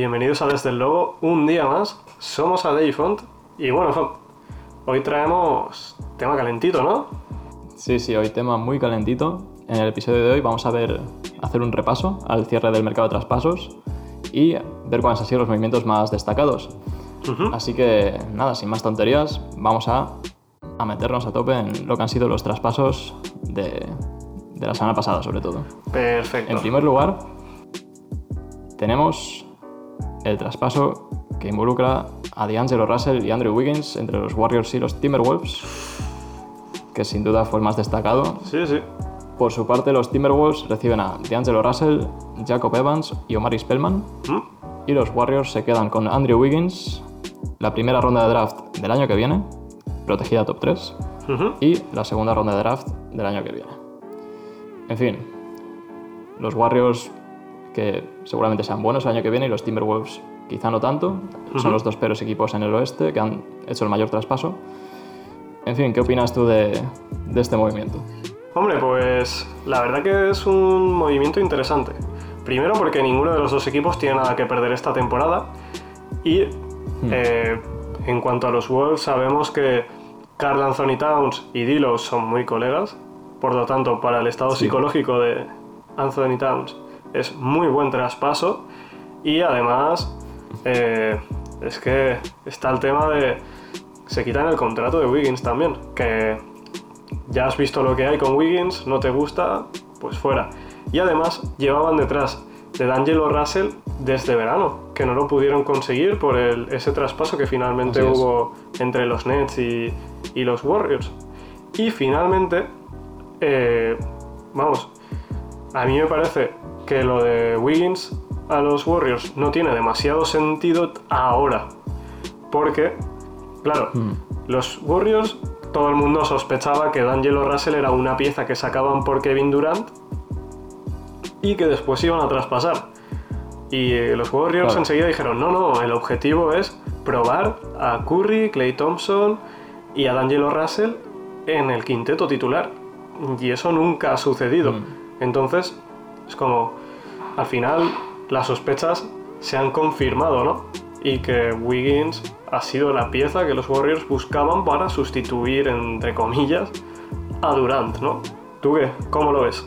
bienvenidos a Desde el Logo, un día más. Somos a Dayfont y bueno, Font, hoy traemos tema calentito, ¿no? Sí, sí, hoy tema muy calentito. En el episodio de hoy vamos a ver, hacer un repaso al cierre del mercado de traspasos y ver cuáles han sido los movimientos más destacados. Así que nada, sin más tonterías, vamos a, a meternos a tope en lo que han sido los traspasos de, de la semana pasada, sobre todo. Perfecto. En primer lugar, tenemos el traspaso que involucra a D'Angelo Russell y Andrew Wiggins entre los Warriors y los Timberwolves, que sin duda fue el más destacado. Sí, sí. Por su parte, los Timberwolves reciben a D'Angelo Russell, Jacob Evans y Omari Spellman, ¿Mm? y los Warriors se quedan con Andrew Wiggins, la primera ronda de draft del año que viene, protegida top 3, Ujú. y la segunda ronda de draft del año que viene. En fin, los Warriors que seguramente sean buenos el año que viene y los Timberwolves quizá no tanto. Son los dos peores equipos en el oeste que han hecho el mayor traspaso. En fin, ¿qué opinas tú de, de este movimiento? Hombre, pues la verdad que es un movimiento interesante. Primero porque ninguno de los dos equipos tiene nada que perder esta temporada. Y eh, en cuanto a los Wolves, sabemos que Carl Anthony Towns y Dilo son muy colegas. Por lo tanto, para el estado Sí. psicológico de Anthony Towns es muy buen traspaso. Y además, eh, es que está el tema de. Se quitan el contrato de Wiggins también. Que ya has visto lo que hay con Wiggins, no te gusta, pues fuera. Y además llevaban detrás de D'Angelo Russell desde verano, que no lo pudieron conseguir por el- ese traspaso que finalmente hubo entre los Nets y, y los Warriors. Y finalmente, eh, vamos, a mí me parece que lo de Wiggins a los Warriors no tiene demasiado sentido ahora. Porque, claro, Hmm. los Warriors, todo el mundo sospechaba que D'Angelo Russell era una pieza que sacaban por Kevin Durant y que después iban a traspasar. Y eh, los Warriors Claro. enseguida dijeron, no, no, el objetivo es probar a Curry, Clay Thompson y a D'Angelo Russell en el quinteto titular. Y eso nunca ha sucedido. Mm. Entonces, es como, al final, las sospechas se han confirmado, ¿no? Y que Wiggins ha sido la pieza que los Warriors buscaban para sustituir, entre comillas, a Durant, ¿no? ¿Tú qué? ¿Cómo lo ves?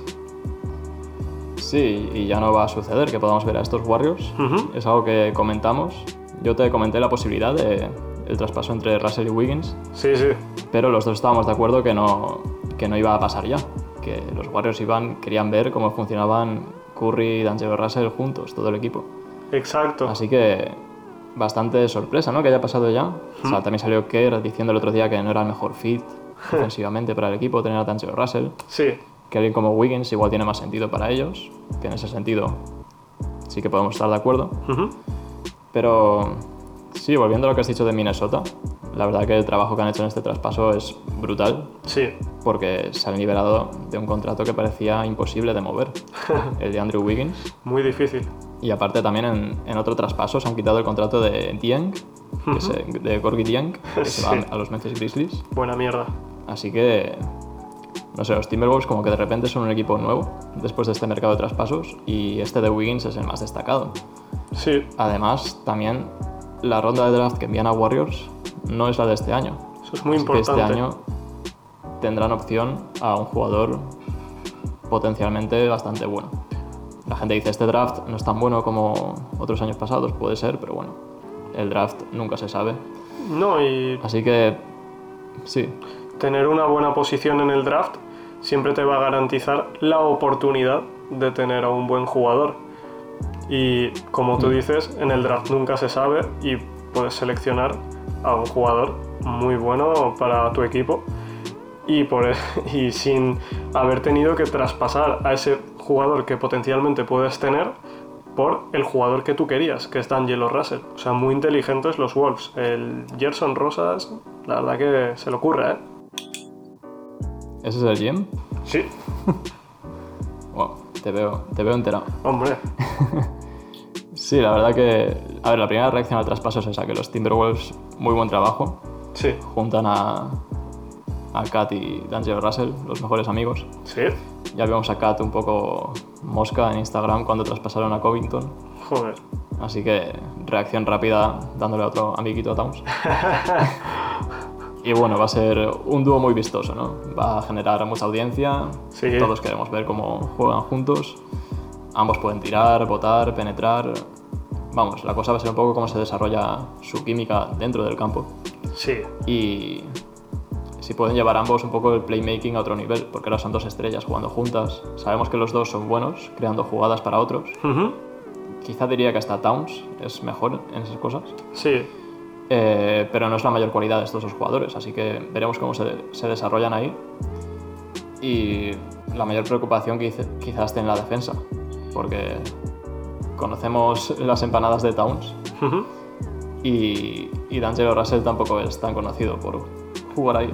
Sí, y ya no va a suceder que podamos ver a estos Warriors. Es algo que comentamos. Yo te comenté la posibilidad de el traspaso entre Russell y Wiggins, Sí, sí. pero los dos estábamos de acuerdo que no, que no iba a pasar ya. Que los Warriors iban, querían ver cómo funcionaban Curry y D'Angelo Russell juntos, todo el equipo. Exacto. Así que bastante sorpresa, ¿no? Que haya pasado ya. O sea, también salió Kerr diciendo el otro día que no era el mejor fit ofensivamente para el equipo tener a D'Angelo Russell. Sí. Que alguien como Wiggins igual tiene más sentido para ellos. Que en ese sentido sí que podemos estar de acuerdo. Pero sí, volviendo a lo que has dicho de Minnesota, la verdad que el trabajo que han hecho en este traspaso es brutal. Sí. Porque se han liberado de un contrato que parecía imposible de mover, el de Andrew Wiggins. Muy difícil. Y aparte también en, en otro traspaso se han quitado el contrato de Dieng, que se- de Gorgie Dieng, que se va a los Memphis Grizzlies. Buena mierda. Así que, no sé, los Timberwolves como que de repente son un equipo nuevo después de este mercado de traspasos y este de Wiggins es el más destacado. Sí. Además, también la ronda de draft que envían a Warriors no es la de este año. Eso es muy Así que importante. este año tendrán opción a un jugador potencialmente bastante bueno. La gente dice, este draft no es tan bueno como otros años pasados, puede ser, pero bueno, el draft nunca se sabe. No, y Así que, sí, tener una buena posición en el draft siempre te va a garantizar la oportunidad de tener a un buen jugador. Y como tú dices, en el draft nunca se sabe y puedes seleccionar a un jugador muy bueno para tu equipo y, por, e- y sin haber tenido que traspasar a ese jugador que potencialmente puedes tener por el jugador que tú querías, que es D'Angelo Russell. O sea, muy inteligentes los Wolves. El Gerson Rosas, la verdad que se le ocurre, ¿eh? ese es el GM. Sí, te veo, te veo enterado. hombre. Sí, la verdad que, a ver, la primera reacción al traspaso es esa, que los Timberwolves, muy buen trabajo, Sí, juntan a, a Kat y D'Angelo Russell, los mejores amigos. sí. Ya vimos a Kat un poco mosca en Instagram cuando traspasaron a Covington. Joder. Así que reacción rápida dándole a otro amiguito a Towns. y bueno, va a ser un dúo muy vistoso, ¿no? Va a generar mucha audiencia. Sí. Todos queremos ver cómo juegan juntos. Ambos pueden tirar, botar, penetrar. Vamos, la cosa va a ser un poco cómo se desarrolla su química dentro del campo. Sí, Y si pueden llevar ambos un poco el playmaking a otro nivel, porque ahora son dos estrellas jugando juntas. Sabemos que los dos son buenos, creando jugadas para otros. Ujú. Quizá diría que hasta Towns es mejor en esas cosas. sí, Eh, pero no es la mayor cualidad de estos dos jugadores, así que veremos cómo se, se desarrollan ahí. Y la mayor preocupación quiz- quizás esté en la defensa, porque conocemos las empanadas de Towns y, y D'Angelo Russell tampoco es tan conocido por jugar ahí.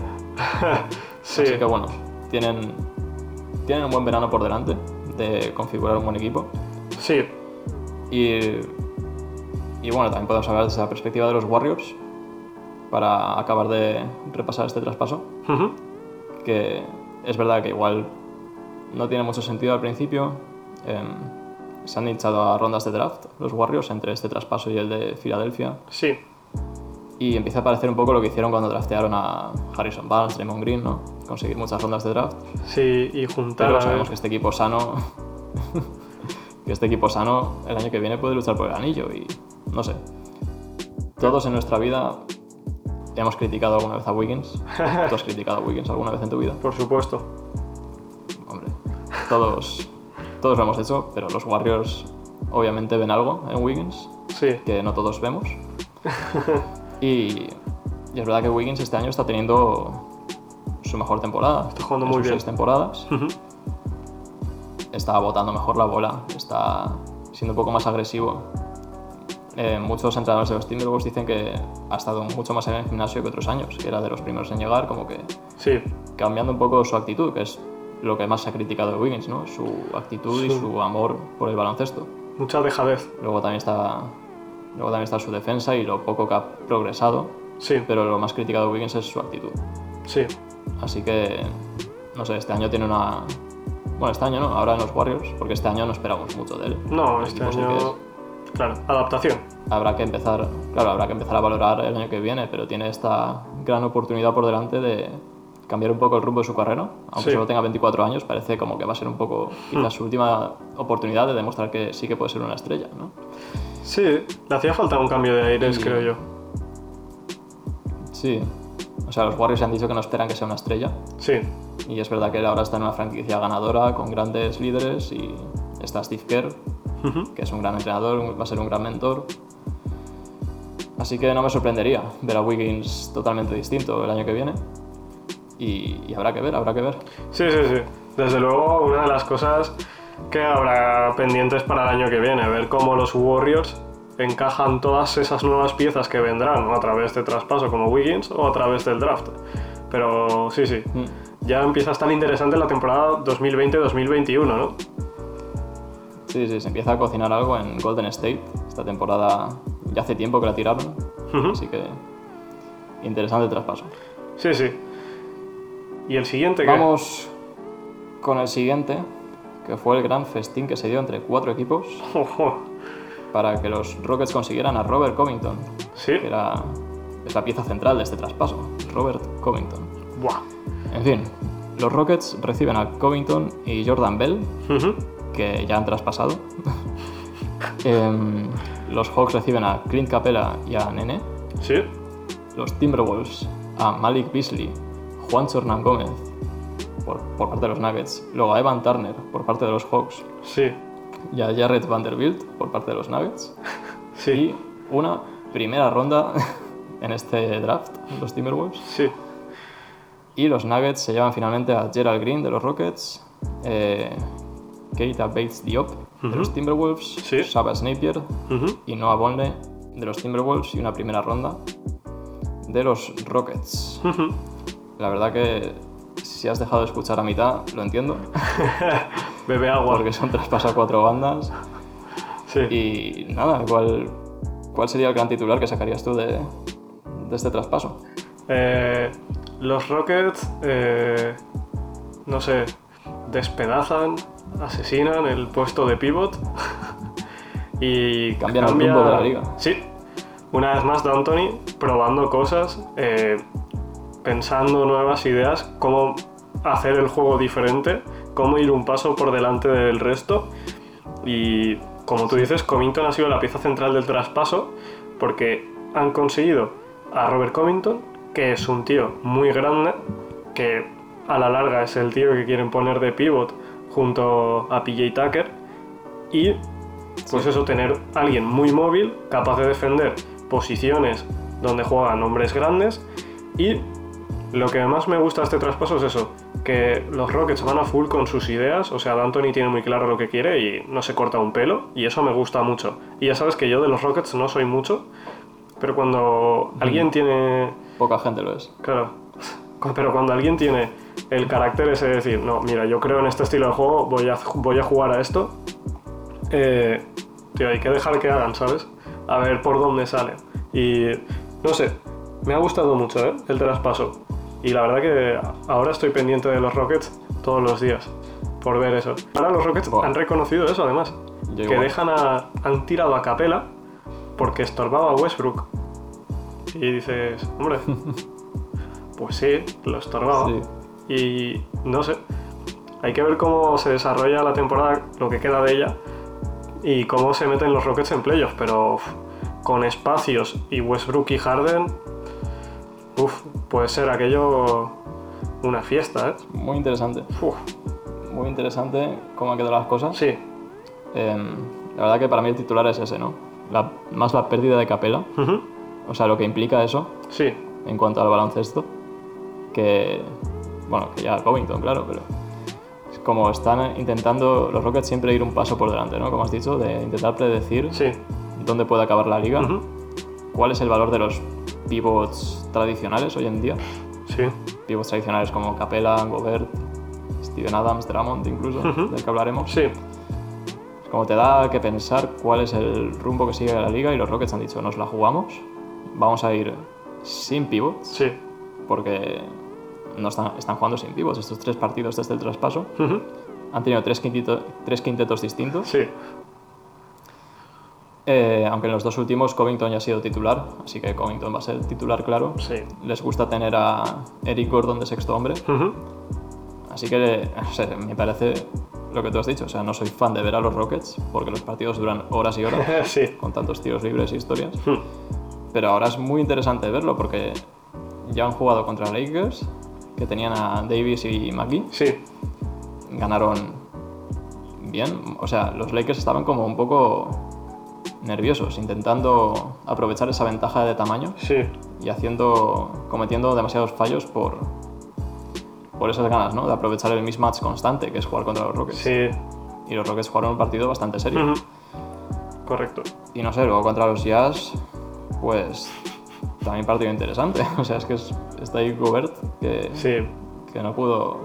sí, Así que bueno, tienen, tienen un buen verano por delante de configurar un buen equipo. sí, Y, y bueno, también podemos hablar desde la perspectiva de los Warriors para acabar de repasar este traspaso. Ujú. Que es verdad que igual no tiene mucho sentido al principio. em, se han hinchado a rondas de draft los Warriors entre este traspaso y el de Filadelfia. sí, Y empieza a parecer un poco lo que hicieron cuando draftearon a Harrison Barnes, Draymond Green, ¿no? Conseguir muchas rondas de draft. sí, y juntar Pero sabemos que este equipo sano. que este equipo sano el año que viene puede luchar por el anillo y. no sé. Todos en nuestra vida hemos criticado alguna vez a Wiggins. ¿Tú has criticado a Wiggins alguna vez en tu vida? por supuesto. Hombre. Todos. Todos lo hemos hecho, pero los Warriors obviamente ven algo en Wiggins Sí, que no todos vemos. y, y es verdad que Wiggins este año está teniendo su mejor temporada. Está jugando muy sus bien. seis temporadas. Ujú. está botando mejor la bola, está siendo un poco más agresivo. Eh, muchos entrenadores de los Timberwolves dicen que ha estado mucho más en el gimnasio que otros años, que era de los primeros en llegar, como que sí, cambiando un poco su actitud, que es lo que más se ha criticado de Wiggins, ¿no? Su actitud y su amor por el baloncesto. mucha dejadez. Luego también está, luego también está su defensa y lo poco que ha progresado, Sí, pero lo más criticado de Wiggins es su actitud. sí, Así que, no sé, este año tiene una... Bueno, este año no, ahora en los Warriors, porque este año no esperamos mucho de él. no, este año. Claro, adaptación. Habrá que empezar, claro, habrá que empezar a valorar el año que viene, pero tiene esta gran oportunidad por delante de cambiar un poco el rumbo de su carrera. Aunque Sí. solo tenga 24 años, parece como que va a ser un poco quizás su última oportunidad de demostrar que sí que puede ser una estrella, ¿no? Sí, le hacía falta un cambio de aires, Y- creo yo. Sí. O sea, los Warriors han dicho que no esperan que sea una estrella. Sí, Y es verdad que él ahora está en una franquicia ganadora con grandes líderes y está Steve Kerr, Que es un gran entrenador, va a ser un gran mentor. Así que no me sorprendería ver a Wiggins totalmente distinto el año que viene. Y, y habrá que ver, habrá que ver. sí, sí, sí. Desde luego, una de las cosas que habrá pendientes para el año que viene, ver cómo los Warriors encajan todas esas nuevas piezas que vendrán a través de traspaso como Wiggins o a través del draft. Pero sí, sí, Mm. ya empieza a estar interesante la temporada 2020-2021, ¿no? Sí, sí, se empieza a cocinar algo en Golden State. Esta temporada ya hace tiempo que la tiraron. Ujú. Así que interesante el traspaso. Sí, sí. ¿Y el siguiente qué? Vamos con el siguiente, que fue el gran festín que se dio entre cuatro equipos Ojo. para que los Rockets consiguieran a Robert Covington, Sí. que era, es la pieza central de este traspaso, Robert Covington. Buah. En fin, los Rockets reciben a Covington y Jordan Bell, Ujú. Que ya han traspasado. Em, los Hawks reciben a Clint Capella y a Nene. Sí. Los Timberwolves a Malik Beasley, Juan Hernán Gómez por, por parte de los Nuggets. Luego a Evan Turner por parte de los Hawks Sí. y a Jared Vanderbilt por parte de los Nuggets. Sí. Y una primera ronda en este draft, los Timberwolves. Sí. Y los Nuggets se llevan finalmente a Gerald Green de los Rockets, eh, Keita Bates Diop de los Timberwolves, Sí. Shabazz Napier Ujú. y Noah Bonle de los Timberwolves y una primera ronda de los Rockets. La verdad que si has dejado de escuchar a mitad, lo entiendo, Bebe agua. porque son traspaso a cuatro bandas. Sí. Y nada, ¿cuál, cuál sería el gran titular que sacarías tú de, de este traspaso? Eh, los Rockets, eh, no sé, despedazan, asesinan el puesto de pivot y Cambian el cambia- rumbo de la liga. Sí, una vez más D'Antoni probando cosas, eh, pensando nuevas ideas, cómo hacer el juego diferente, cómo ir un paso por delante del resto. Y como tú dices, Covington ha sido la pieza central del traspaso porque han conseguido a Robert Covington, que es un tío muy grande, que a la larga es el tío que quieren poner de pivot junto a PJ Tucker. Y pues eso, tener alguien muy móvil, capaz de defender posiciones donde juegan hombres grandes. Y lo que más me gusta de este traspaso es eso, que los Rockets van a full con sus ideas, o sea, D'Antoni tiene muy claro lo que quiere y no se corta un pelo, y eso me gusta mucho. Y ya sabes que yo de los Rockets no soy mucho, pero cuando alguien tiene Poca gente lo es. Claro. Pero cuando alguien tiene el carácter ese de decir, no, mira, yo creo en este estilo de juego, voy a, voy a jugar a esto, eh, tío, hay que dejar que hagan, ¿sabes? A ver por dónde salen. Y no sé, me ha gustado mucho ¿eh? el traspaso. Y la verdad que ahora estoy pendiente de los Rockets todos los días por ver eso. Ahora los Rockets han reconocido eso además. Yo que igual. dejan a, han tirado a Capela porque estorbaba a Westbrook. Y dices, hombre, pues sí, lo estorbaba. Sí. Y no sé, hay que ver cómo se desarrolla la temporada, lo que queda de ella, y cómo se meten los Rockets en playoffs. Pero uf, con espacios y Westbrook y Harden, uf, puede ser aquello una fiesta, ¿eh? Muy interesante. Uf, Muy interesante cómo han quedado las cosas. sí, Em, la verdad que para mí el titular es ese, ¿no? La- más la pérdida de Capela, o sea, lo que implica eso sí, en cuanto al baloncesto, que, bueno, que ya Covington, claro, pero es como están intentando los Rockets siempre ir un paso por delante, ¿no? Como has dicho, de intentar predecir sí, dónde puede acabar la liga, ujú, cuál es el valor de los pivots tradicionales hoy en día, sí, pivots tradicionales como Capela, Gobert, Steven Adams, Drummond incluso, Ujú. del que hablaremos. sí, Como te da que pensar cuál es el rumbo que sigue la liga y los Rockets han dicho, nos la jugamos, vamos a ir sin pivots, sí, porque no están, están jugando sin pivots estos tres partidos desde el traspaso. Han tenido tres, quintito- tres quintetos distintos, sí, eh, aunque en los dos últimos Covington ya ha sido titular, así que Covington va a ser titular claro. sí, Les gusta tener a Eric Gordon de sexto hombre, así que me parece lo que tú has dicho, o sea, no soy fan de ver a los Rockets porque los partidos duran horas y horas sí, con tantos tiros libres y historias. ujú, Pero ahora es muy interesante verlo porque ya han jugado contra Lakers, que tenían a Davis y McGee. sí, Ganaron bien. O sea, los Lakers estaban como un poco nerviosos, intentando aprovechar esa ventaja de tamaño sí, y haciendo, cometiendo demasiados fallos por, por esas ganas, ¿no? De aprovechar el mismatch constante, que es jugar contra los Rockets. sí, Y los Rockets jugaron un partido bastante serio. correcto. Y no sé, luego contra los Jazz, pues también partido interesante. O sea, es que es- está ahí Gobert que, Sí, que no pudo.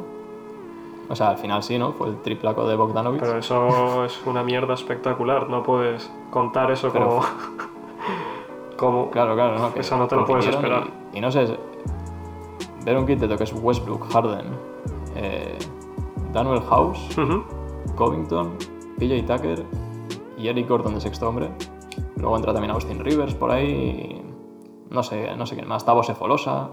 O sea, al final sí, ¿no? Fue el triplaco de Bogdanovic. pero eso es una mierda espectacular. No puedes contar eso Pero- como. como. Claro, claro, ¿no? Que Eso no te lo puedes esperar. Y, y no sé, ver un quinteto que es Westbrook, Harden, eh, Daniel House, Ujú, Covington, PJ Tucker y Eric Gordon de sexto hombre. Luego entra también Austin Rivers por ahí. y No sé, no sé quién más. Tavo Sefolosa.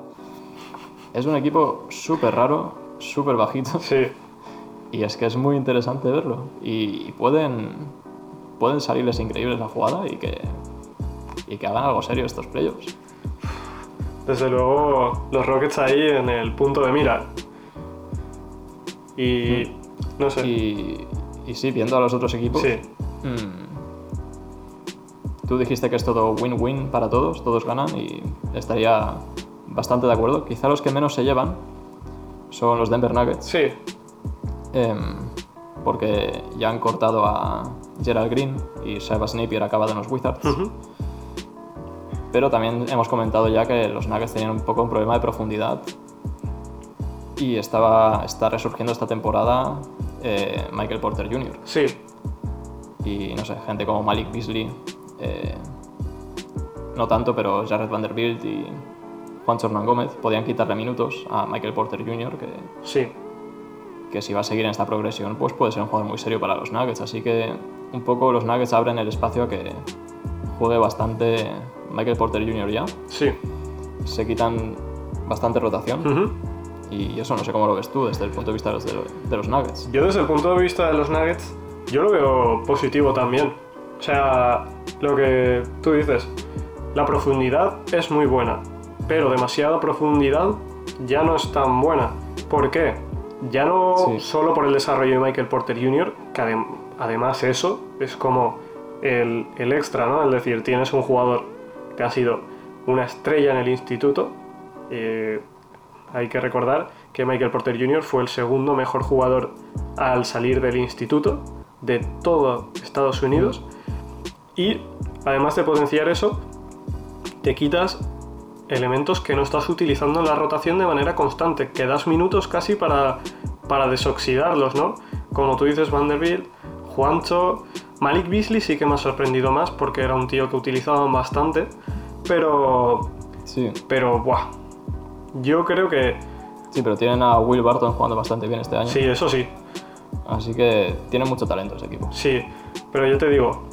Es un equipo súper raro, súper bajito. Sí, Y es que es muy interesante verlo. Y, y pueden, pueden salirles increíbles la jugada y que, y que hagan algo serio estos playoffs. desde luego los Rockets ahí en el punto de mira. Y. No sé. Y, y sí, viendo a los otros equipos. Sí, mm, tú dijiste que es todo win-win para todos, todos ganan y estaría bastante de acuerdo. Quizá los que menos se llevan son los Denver Nuggets. sí, em, porque ya han cortado a Gerald Green y Sebas Napier acabado en los Wizards. Pero también hemos comentado ya que los Nuggets tenían un poco un problema de profundidad y estaba, está resurgiendo esta temporada eh, Michael Porter Jr. sí, Y no sé, gente como Malik Beasley, eh, no tanto, pero Jared Vanderbilt y Juan Hernán Gómez podían quitarle minutos a Michael Porter Jr., que, sí, que si va a seguir en esta progresión, pues puede ser un jugador muy serio para los Nuggets. Así que un poco los Nuggets abren el espacio a que juegue bastante Michael Porter Jr. ya. Sí. Se quitan bastante rotación. Y eso no sé cómo lo ves tú desde el punto de vista de los, de los Nuggets. Yo desde el punto de vista de los Nuggets, yo lo veo positivo también. O sea, lo que tú dices, la profundidad es muy buena, pero demasiada profundidad ya no es tan buena. ¿Por qué? Ya no Sí. solo por el desarrollo de Michael Porter Jr., que adem- además eso es como el, el extra, ¿no? Es decir, tienes un jugador que ha sido una estrella en el instituto. eh, hay que recordar que Michael Porter Jr. fue el segundo mejor jugador al salir del instituto de todo Estados Unidos. Y además de potenciar eso, te quitas elementos que no estás utilizando en la rotación de manera constante, que das minutos casi para, para desoxidarlos, ¿no? Como tú dices, Vanderbilt, Juancho, Malik Beasley sí que me ha sorprendido más porque era un tío que utilizaban bastante, pero, Sí, pero, buah, yo creo que sí, pero tienen a Will Barton jugando bastante bien este año. sí, eso sí, Así que tienen mucho talento ese equipo. Sí, pero yo te digo,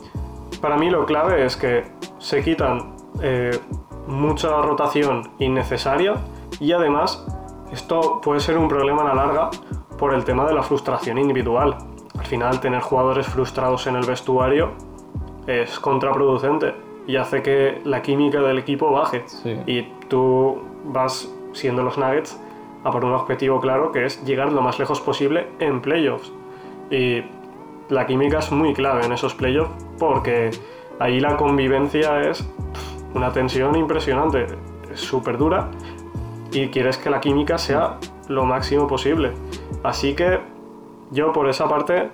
para mí lo clave es que se quitan eh, mucha rotación innecesaria y además esto puede ser un problema a la larga por el tema de la frustración individual. Al final tener jugadores frustrados en el vestuario es contraproducente y hace que la química del equipo baje. Sí. Y tú vas siendo los Nuggets a por un objetivo claro que es llegar lo más lejos posible en playoffs. Y la química es muy clave en esos playoffs porque ahí la convivencia es una tensión impresionante, es súper dura y quieres que la química sea lo máximo posible. Así que yo por esa parte,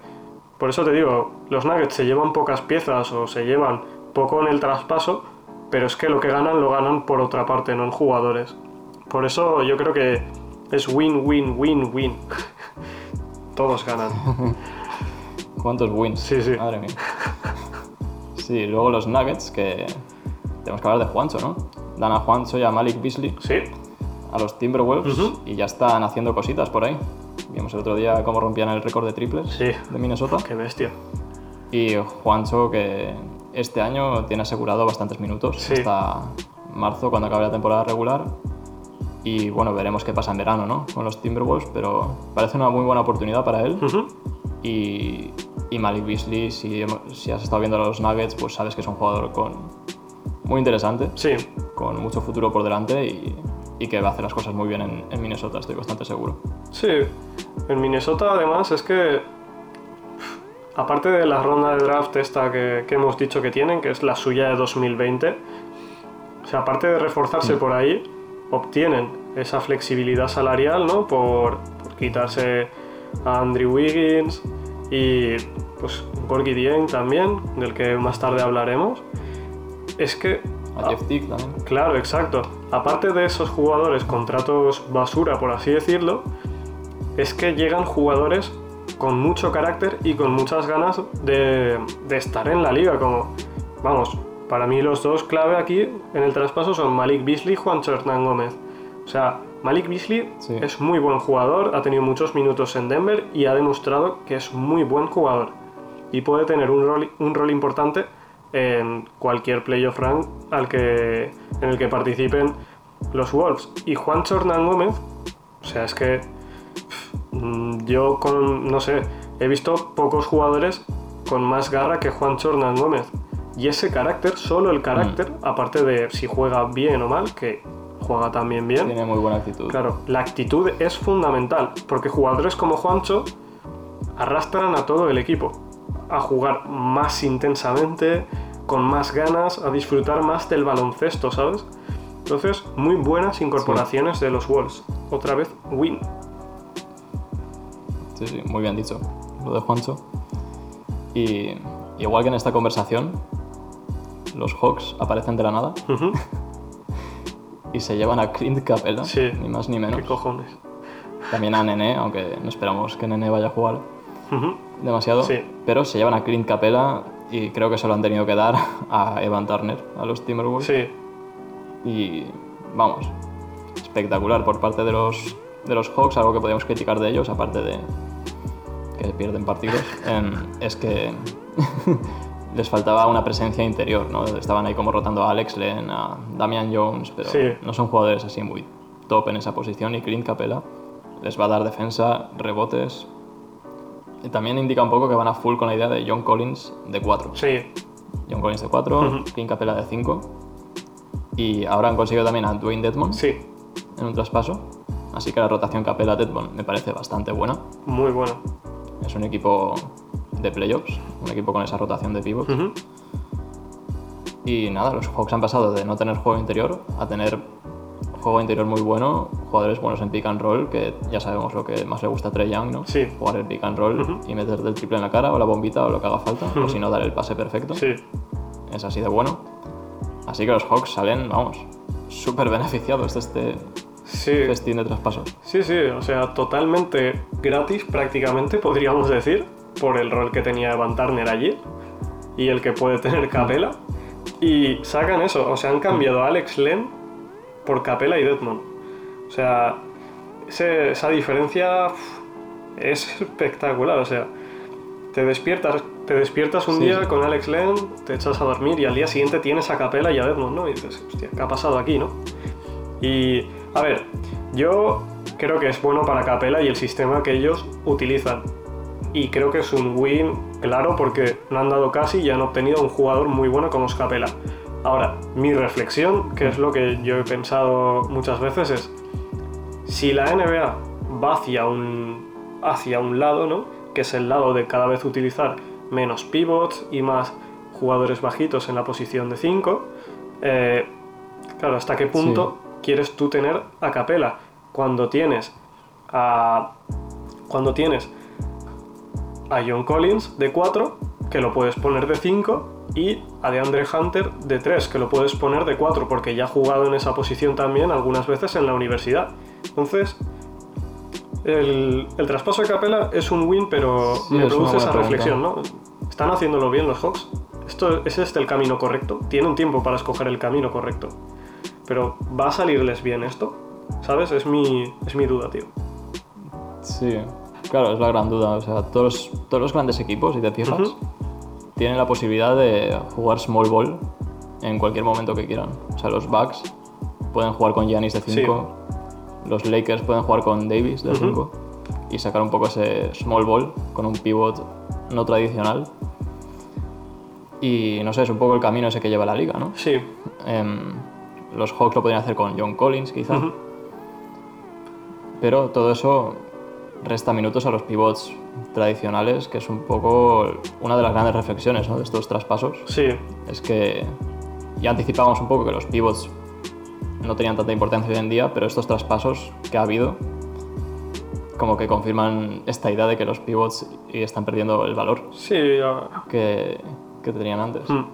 por eso te digo, los Nuggets se llevan pocas piezas o se llevan poco en el traspaso, pero es que lo que ganan lo ganan por otra parte, no en jugadores. Por eso yo creo que es win, win, win, win. Todos ganan. ¿Cuántos wins? Sí, sí. Madre mía. Sí, luego los Nuggets, que tenemos que hablar de Juancho, ¿no? Dan a Juancho y a Malik Beasley Sí, a los Timberwolves y ya están haciendo cositas por ahí. Vimos el otro día cómo rompían el récord de triples Sí. de Minnesota. qué bestia. Y Juancho, que este año tiene asegurado bastantes minutos Sí. hasta marzo, cuando acabe la temporada regular. Y bueno, veremos qué pasa en verano, ¿no? Con los Timberwolves, pero parece una muy buena oportunidad para él. Ujú. Y, y Malik Beasley, si, has estado viendo a los Nuggets, pues sabes que es un jugador con muy interesante, Sí, con mucho futuro por delante y, y que va a hacer las cosas muy bien en, en Minnesota, estoy bastante seguro. Sí, en Minnesota además es que, aparte de la ronda de draft esta que, que hemos dicho que tienen, que es la suya de 2020, o sea, aparte de reforzarse por ahí, obtienen esa flexibilidad salarial, ¿no? Por, por quitarse a Andrew Wiggins y pues Gorgie Dieng también, del que más tarde hablaremos. Es que A Jeff Tick también. Claro, exacto. Aparte de esos jugadores, contratos basura, por así decirlo, es que llegan jugadores con mucho carácter y con muchas ganas de, de estar en la liga. Como, vamos, para mí los dos clave aquí en el traspaso son Malik Beasley y Juan Hernán Gómez. O sea, Malik Beasley Sí. es muy buen jugador, ha tenido muchos minutos en Denver y ha demostrado que es muy buen jugador. Y puede tener un rol, un rol importante en cualquier playoff rank al que, en el que participen los Wolves. Y Juan Hernán Gómez, o sea, es que mm, yo con, no sé, he visto pocos jugadores con más garra que Juan Hernán Gómez. Y ese carácter, solo el carácter, aparte de si juega bien o mal, que juega también bien, Tiene muy buena actitud. Claro, la actitud es fundamental, porque jugadores como Juancho arrastran a todo el equipo a jugar más intensamente, con más ganas, a disfrutar más del baloncesto, ¿sabes? Entonces, muy buenas incorporaciones de los Wolves. Otra vez, win. Sí, sí, muy bien dicho. Lo de Juancho. Y igual que en esta conversación, los Hawks aparecen de la nada. y se llevan a Clint Capella, Sí. ni más ni menos. ¿Qué cojones? También a Nene, aunque no esperamos que Nene vaya a jugar demasiado. Sí. Pero se llevan a Clint Capella y creo que se lo han tenido que dar a Evan Turner, a los Timberwolves. Sí, Y vamos, espectacular por parte de los, de los Hawks, algo que podemos criticar de ellos, aparte de que pierden partidos, em, es que les faltaba una presencia interior, ¿no? Estaban ahí como rotando a Alex Len, a Damian Jones, pero Sí. no son jugadores así muy top en esa posición y Clint Capella les va a dar defensa, rebotes. Y también indica un poco que van a full con la idea de John Collins de 4. Sí, John Collins de 4, Ujú. Clint Capella de 5. Y ahora han conseguido también a Dwayne Dedmon sí, en un traspaso. Así que la rotación Capella-Dedmon me parece bastante buena. muy bueno. Es un equipo de playoffs, un equipo con esa rotación de pivots. Y nada, los Hawks han pasado de no tener juego interior a tener juego interior muy bueno, jugadores buenos en pick and roll, que ya sabemos lo que más le gusta a Trey Young, ¿no? Sí. Jugar el pick and roll y meterte el triple en la cara o la bombita o lo que haga falta, o si no, dar el pase perfecto. Sí, Es así de bueno. Así que los Hawks salen, vamos, súper beneficiados de este sí. festín de traspasos. Sí, sí, o sea, totalmente gratis prácticamente, podríamos decir, por el rol que tenía Evan Turner allí y el que puede tener Capela. Y sacan eso, o sea, han cambiado a Alex Len por Capela y Deadmond. O sea, ese- esa diferencia es espectacular, o sea, te despiertas, te despiertas un Sí, día con Alex Len, te echas a dormir y al día siguiente tienes a Capela y a Deadmond, ¿no? Y dices, hostia, ¿qué ha pasado aquí, no? Y, a ver, yo creo que es bueno para Capela y el sistema que ellos utilizan. Y creo que es un win claro porque no han dado casi y han obtenido un jugador muy bueno como es Capela. Ahora, mi reflexión, que es lo que yo he pensado muchas veces, es si la NBA va hacia un, hacia un lado, ¿no? que es el lado de cada vez utilizar menos pivots y más jugadores bajitos en la posición de 5, claro, ¿hasta qué punto quieres tú tener a Capela? Cuando tienes a, cuando tienes a John Collins de 4, que lo puedes poner de 5, y a DeAndre Hunter de 3, que lo puedes poner de 4, porque ya ha jugado en esa posición también algunas veces en la universidad. Entonces, el, el traspaso de Capela es un win, pero Sí, me es produce esa reflexión, ¿no? ¿Están haciéndolo bien los Hawks? ¿Esto, ¿Es este el camino correcto? Tienen tiempo para escoger el camino correcto. Pero ¿va a salirles bien esto? ¿Sabes? Es mi, es mi duda, tío. Sí, claro, es la gran duda. O sea, todos, todos los grandes equipos, si te fijas, tienen la posibilidad de jugar small ball en cualquier momento que quieran. O sea, los Bucks pueden jugar con Giannis de 5, los Lakers pueden jugar con Davis de Ujú. 5 y sacar un poco ese small ball con un pivot no tradicional. Y no sé, es un poco el camino ese que lleva la liga, ¿no? Sí. Em, los Hawks lo podrían hacer con John Collins, quizá. Pero todo eso resta minutos a los pivots tradicionales, que es un poco una de las grandes reflexiones ¿no? de estos traspasos. Sí. Es que ya anticipábamos un poco que los pivots no tenían tanta importancia hoy en día, pero estos traspasos que ha habido como que confirman esta idea de que los pivots están perdiendo el valor Sí. que, que tenían antes. mm.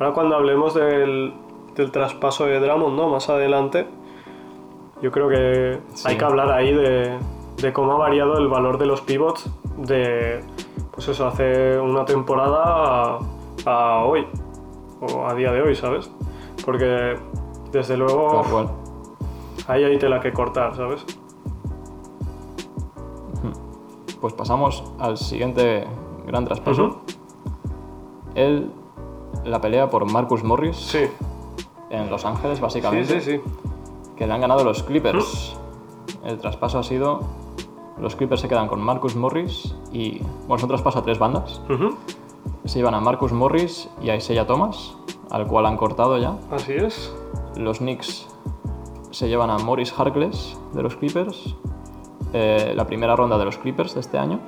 Ahora cuando hablemos del, del traspaso de Drummond, ¿no? Más adelante, yo creo que Sí. hay que hablar ahí de, de cómo ha variado el valor de los pivots de, pues eso, hace una temporada a, a hoy, o a día de hoy, ¿sabes? Porque desde luego cual. ahí hay tela que cortar, ¿sabes? Pues pasamos al siguiente gran traspaso. Ujú. El, la pelea por Marcus Morris Sí, en Los Ángeles, sí, básicamente. sí, sí. que le han ganado los Clippers. El traspaso ha sido. Los Clippers se quedan con Marcus Morris y. Bueno, es un traspaso a tres bandas. Se llevan a Marcus Morris y a Isaiah Thomas, al cual han cortado ya. Así es. Los Knicks se llevan a Morris Harkless de los Clippers, eh, la primera ronda de los Clippers de este año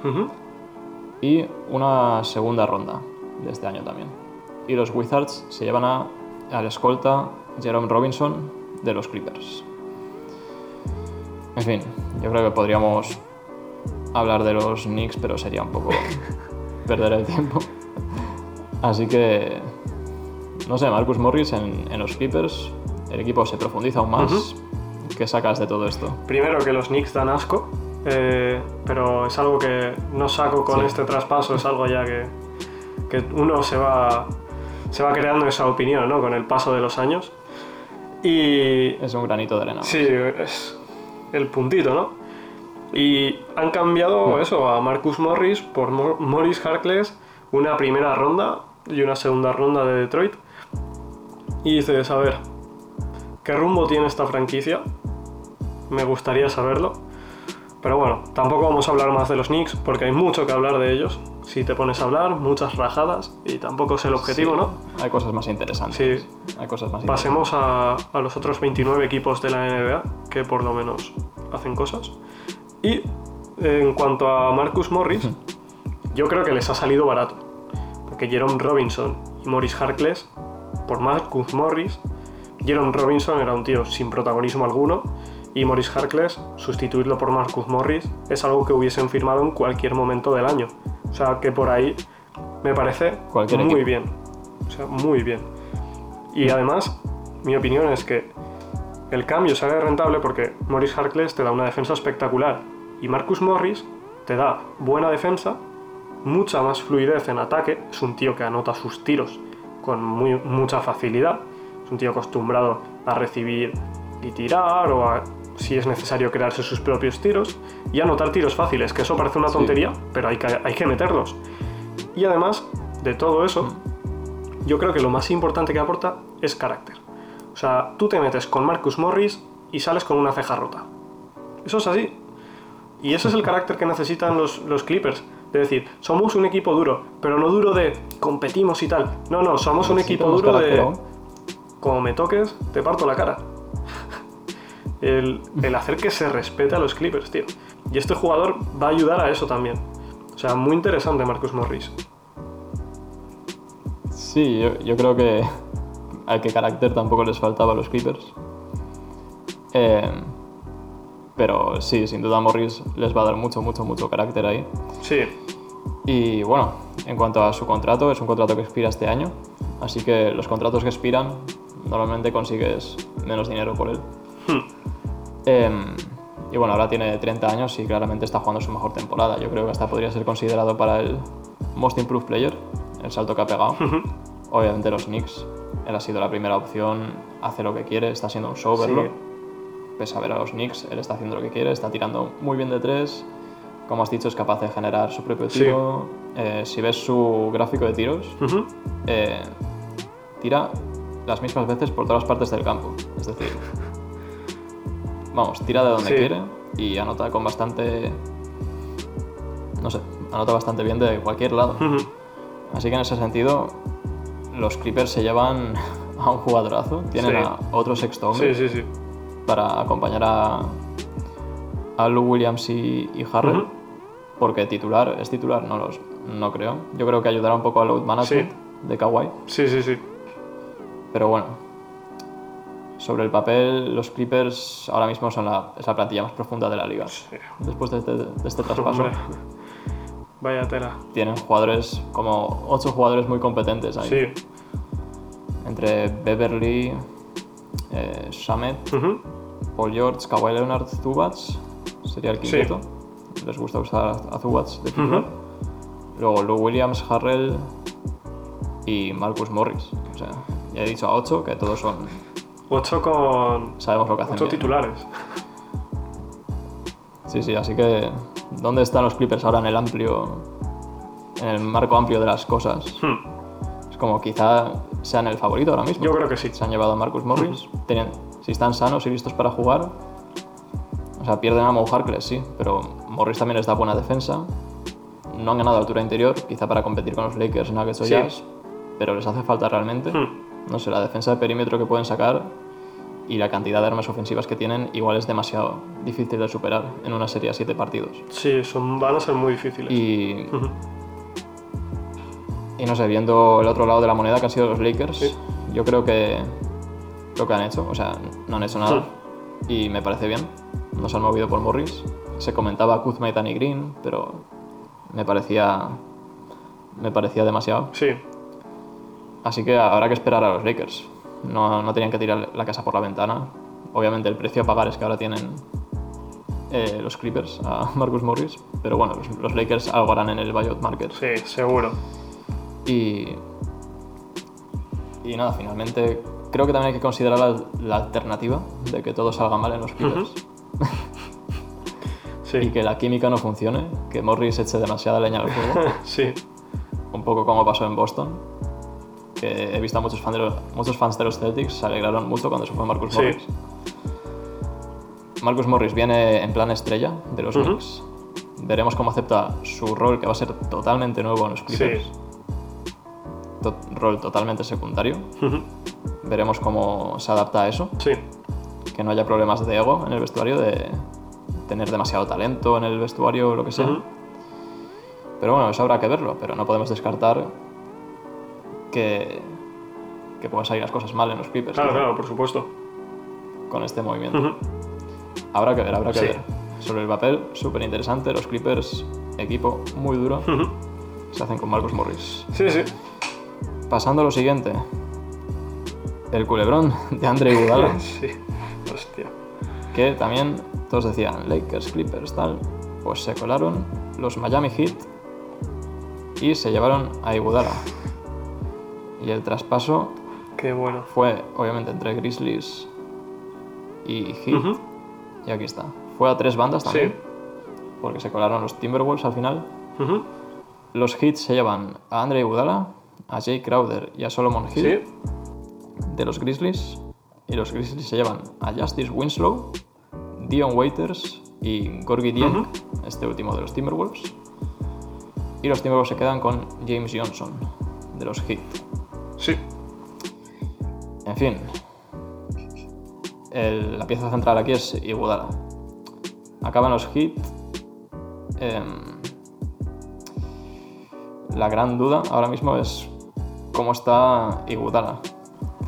y una segunda ronda de este año también. Y los Wizards se llevan a, al escolta Jerome Robinson de los Clippers. En fin, yo creo que podríamos hablar de los Knicks, pero sería un poco perder el tiempo. Así que, no sé, Marcus Morris en, en los Clippers, el equipo se profundiza aún más. ¿Qué sacas de todo esto? Primero que los Knicks dan asco, eh, pero es algo que no saco con Sí. este traspaso, es algo ya que, que uno se va, se va creando esa opinión ¿no? con el paso de los años. Y Es un granito de arena. sí, es el puntito, ¿no? Y han cambiado Mm. eso a Marcus Morris por Mo- Morris Harkless una primera ronda y una segunda ronda de Detroit. Y dices, a ver, ¿qué rumbo tiene esta franquicia? Me gustaría saberlo. Pero bueno, tampoco vamos a hablar más de los Knicks porque hay mucho que hablar de ellos. Si te pones a hablar, muchas rajadas y tampoco es el objetivo, Sí, ¿no? Hay cosas más interesantes. Sí. Hay cosas más Pasemos a, a los otros 29 equipos de la NBA que por lo menos hacen cosas. Y en cuanto a Marcus Morris, yo creo que les ha salido barato. Porque Jerome Robinson y Morris Harkless, por Marcus Morris, Jerome Robinson era un tío sin protagonismo alguno. Y Morris Harkless, sustituirlo por Marcus Morris, es algo que hubiesen firmado en cualquier momento del año. O sea que por ahí me parece Cualquier muy equipo. bien. O sea, muy bien. Y además, mi opinión es que el cambio sale rentable porque Morris Harkless te da una defensa espectacular y Marcus Morris te da buena defensa, mucha más fluidez en ataque, es un tío que anota sus tiros con muy, mucha facilidad, es un tío acostumbrado a recibir y tirar o a, si es necesario, crearse sus propios tiros y anotar tiros fáciles, que eso parece una Sí. tontería, pero hay que, hay que meterlos. Y además de todo eso, yo creo que lo más importante que aporta es carácter. O sea, tú te metes con Marcus Morris y sales con una ceja rota. Eso es así. Y ese es el carácter que necesitan los, los Clippers. De decir, somos un equipo duro, pero no duro de competimos y tal. No, no, somos un equipo duro de como me toques, te parto la cara. El, el hacer que se respete a los Clippers, tío. Y este jugador va a ayudar a eso también. O sea, muy interesante Marcus Morris. Sí, yo, yo creo que al que carácter tampoco les faltaba a los Clippers. Eh, pero sí, sin duda Morris les va a dar mucho, mucho, mucho carácter ahí. Sí, Y bueno, en cuanto a su contrato, es un contrato que expira este año. Así que los contratos que expiran, normalmente consigues menos dinero por él. Hmm. Em, y bueno, ahora tiene 30 años y claramente está jugando su mejor temporada. Yo creo que hasta podría ser considerado para el Most Improved Player, el salto que ha pegado. Obviamente los Knicks, él ha sido la primera opción, hace lo que quiere, está siendo un show verlo. Pese a ver a los Knicks, él está haciendo lo que quiere, está tirando muy bien de tres. Como has dicho, es capaz de generar su propio Sí. tiro. Eh, si ves su gráfico de tiros, eh, tira las mismas veces por todas partes del campo. Es decir, vamos, tira de donde Sí. quiere y anota con bastante. No sé, anota bastante bien de cualquier lado. Así que en ese sentido, los Clippers se llevan a un jugadorazo. Tienen Sí. a otro sexto hombre Sí, sí, sí. Para acompañar a, a Lou Williams y, y Harrell. Porque titular, es titular, no, los, no creo. Yo creo que ayudará un poco al load management de Kawhi. Sí, sí, sí. Pero bueno, sobre el papel, los Clippers ahora mismo son la, es la plantilla más profunda de la liga. Sí. Después de este, de este traspaso, Hombre. Vaya tela. tienen jugadores, como ocho jugadores muy competentes ahí. Sí. Entre Beverly, eh, Shamet, Ujú. Paul George, Kawhi Leonard, Zubats, sería el quinteto. Les gusta usar a Zubats de titular. Luego Lou Williams, Harrell y Marcus Morris. O sea, ya he dicho a 8 que todos son. Ocho con. Sabemos lo que hacen. Ocho bien. titulares. Sí, sí, así que. ¿Dónde están los Clippers ahora en el amplio. en el marco amplio de las cosas? Hmm. Es como quizá sean el favorito ahora mismo. Yo creo que sí. Se han llevado a Marcus Morris. Si están sanos y listos para jugar. O sea, pierden a Mo Harkless, sí, pero Morris también les da buena defensa. No han ganado altura interior, quizá para competir con los Lakers, Nuggets o Sí. Jazz, pero les hace falta realmente. Hmm. No sé, la defensa de perímetro que pueden sacar y la cantidad de armas ofensivas que tienen igual es demasiado difícil de superar en una serie a 7 partidos. Sí, son, van a ser muy difíciles. Y. y no sé, viendo el otro lado de la moneda que han sido los Lakers, Sí. yo creo que lo que han hecho, o sea, no han hecho nada y me parece bien. No se han movido por Morris. Se comentaba Kuzma y Danny Green, pero me parecía me parecía demasiado. Sí. Así que habrá que esperar a los Lakers. No, no tenían que tirar la casa por la ventana. Obviamente el precio a pagar es que ahora tienen eh, los Clippers a Marcus Morris, pero bueno, los, los Lakers algo harán en el buyout market. Sí, seguro. Y, y nada, finalmente creo que también hay que considerar la, la alternativa de que todo salga mal en los Clippers Sí. y que la química no funcione, que Morris eche demasiada leña al fuego. sí. Un poco como pasó en Boston, que he visto a muchos, fan de los- muchos fans de los Celtics se alegraron mucho cuando se fue Marcus Sí. Morris. Marcus Morris viene en plan estrella de los Ujú. Knicks. Veremos cómo acepta su rol, que va a ser totalmente nuevo en los Clippers. Sí. To- rol totalmente secundario. Veremos cómo se adapta a eso. Sí. Que no haya problemas de ego en el vestuario, de tener demasiado talento en el vestuario o lo que sea. Pero bueno, eso habrá que verlo, pero no podemos descartar que, que puedan salir las cosas mal en los Clippers Claro, claro, por supuesto. con este movimiento. Habrá que ver, habrá que Sí. ver. Sobre el papel, súper interesante. Los Clippers, equipo muy duro, se hacen con Marcus Morris. Sí, sí. Pasando a lo siguiente. El culebrón de Andre Iguodala, Sí. Hostia. que también todos decían Lakers, Clippers, tal. Pues se colaron los Miami Heat y se llevaron a Iguodala. Y el traspaso Qué bueno. fue obviamente entre Grizzlies y Heat. Y aquí está. Fue a tres bandas también. Sí. Porque se colaron los Timberwolves al final. Los Heat se llevan a Andre Iguodala, a Jay Crowder y a Solomon Hill Sí. de los Grizzlies. Y los Grizzlies se llevan a Justice Winslow, Dion Waiters y Gorgie Dieng, este último de los Timberwolves. Y los Timberwolves se quedan con James Johnson de los Heat. Sí. En fin, el- la pieza central aquí es Iguodala. Acaban los Heat. em, la gran duda ahora mismo es cómo está Iguodala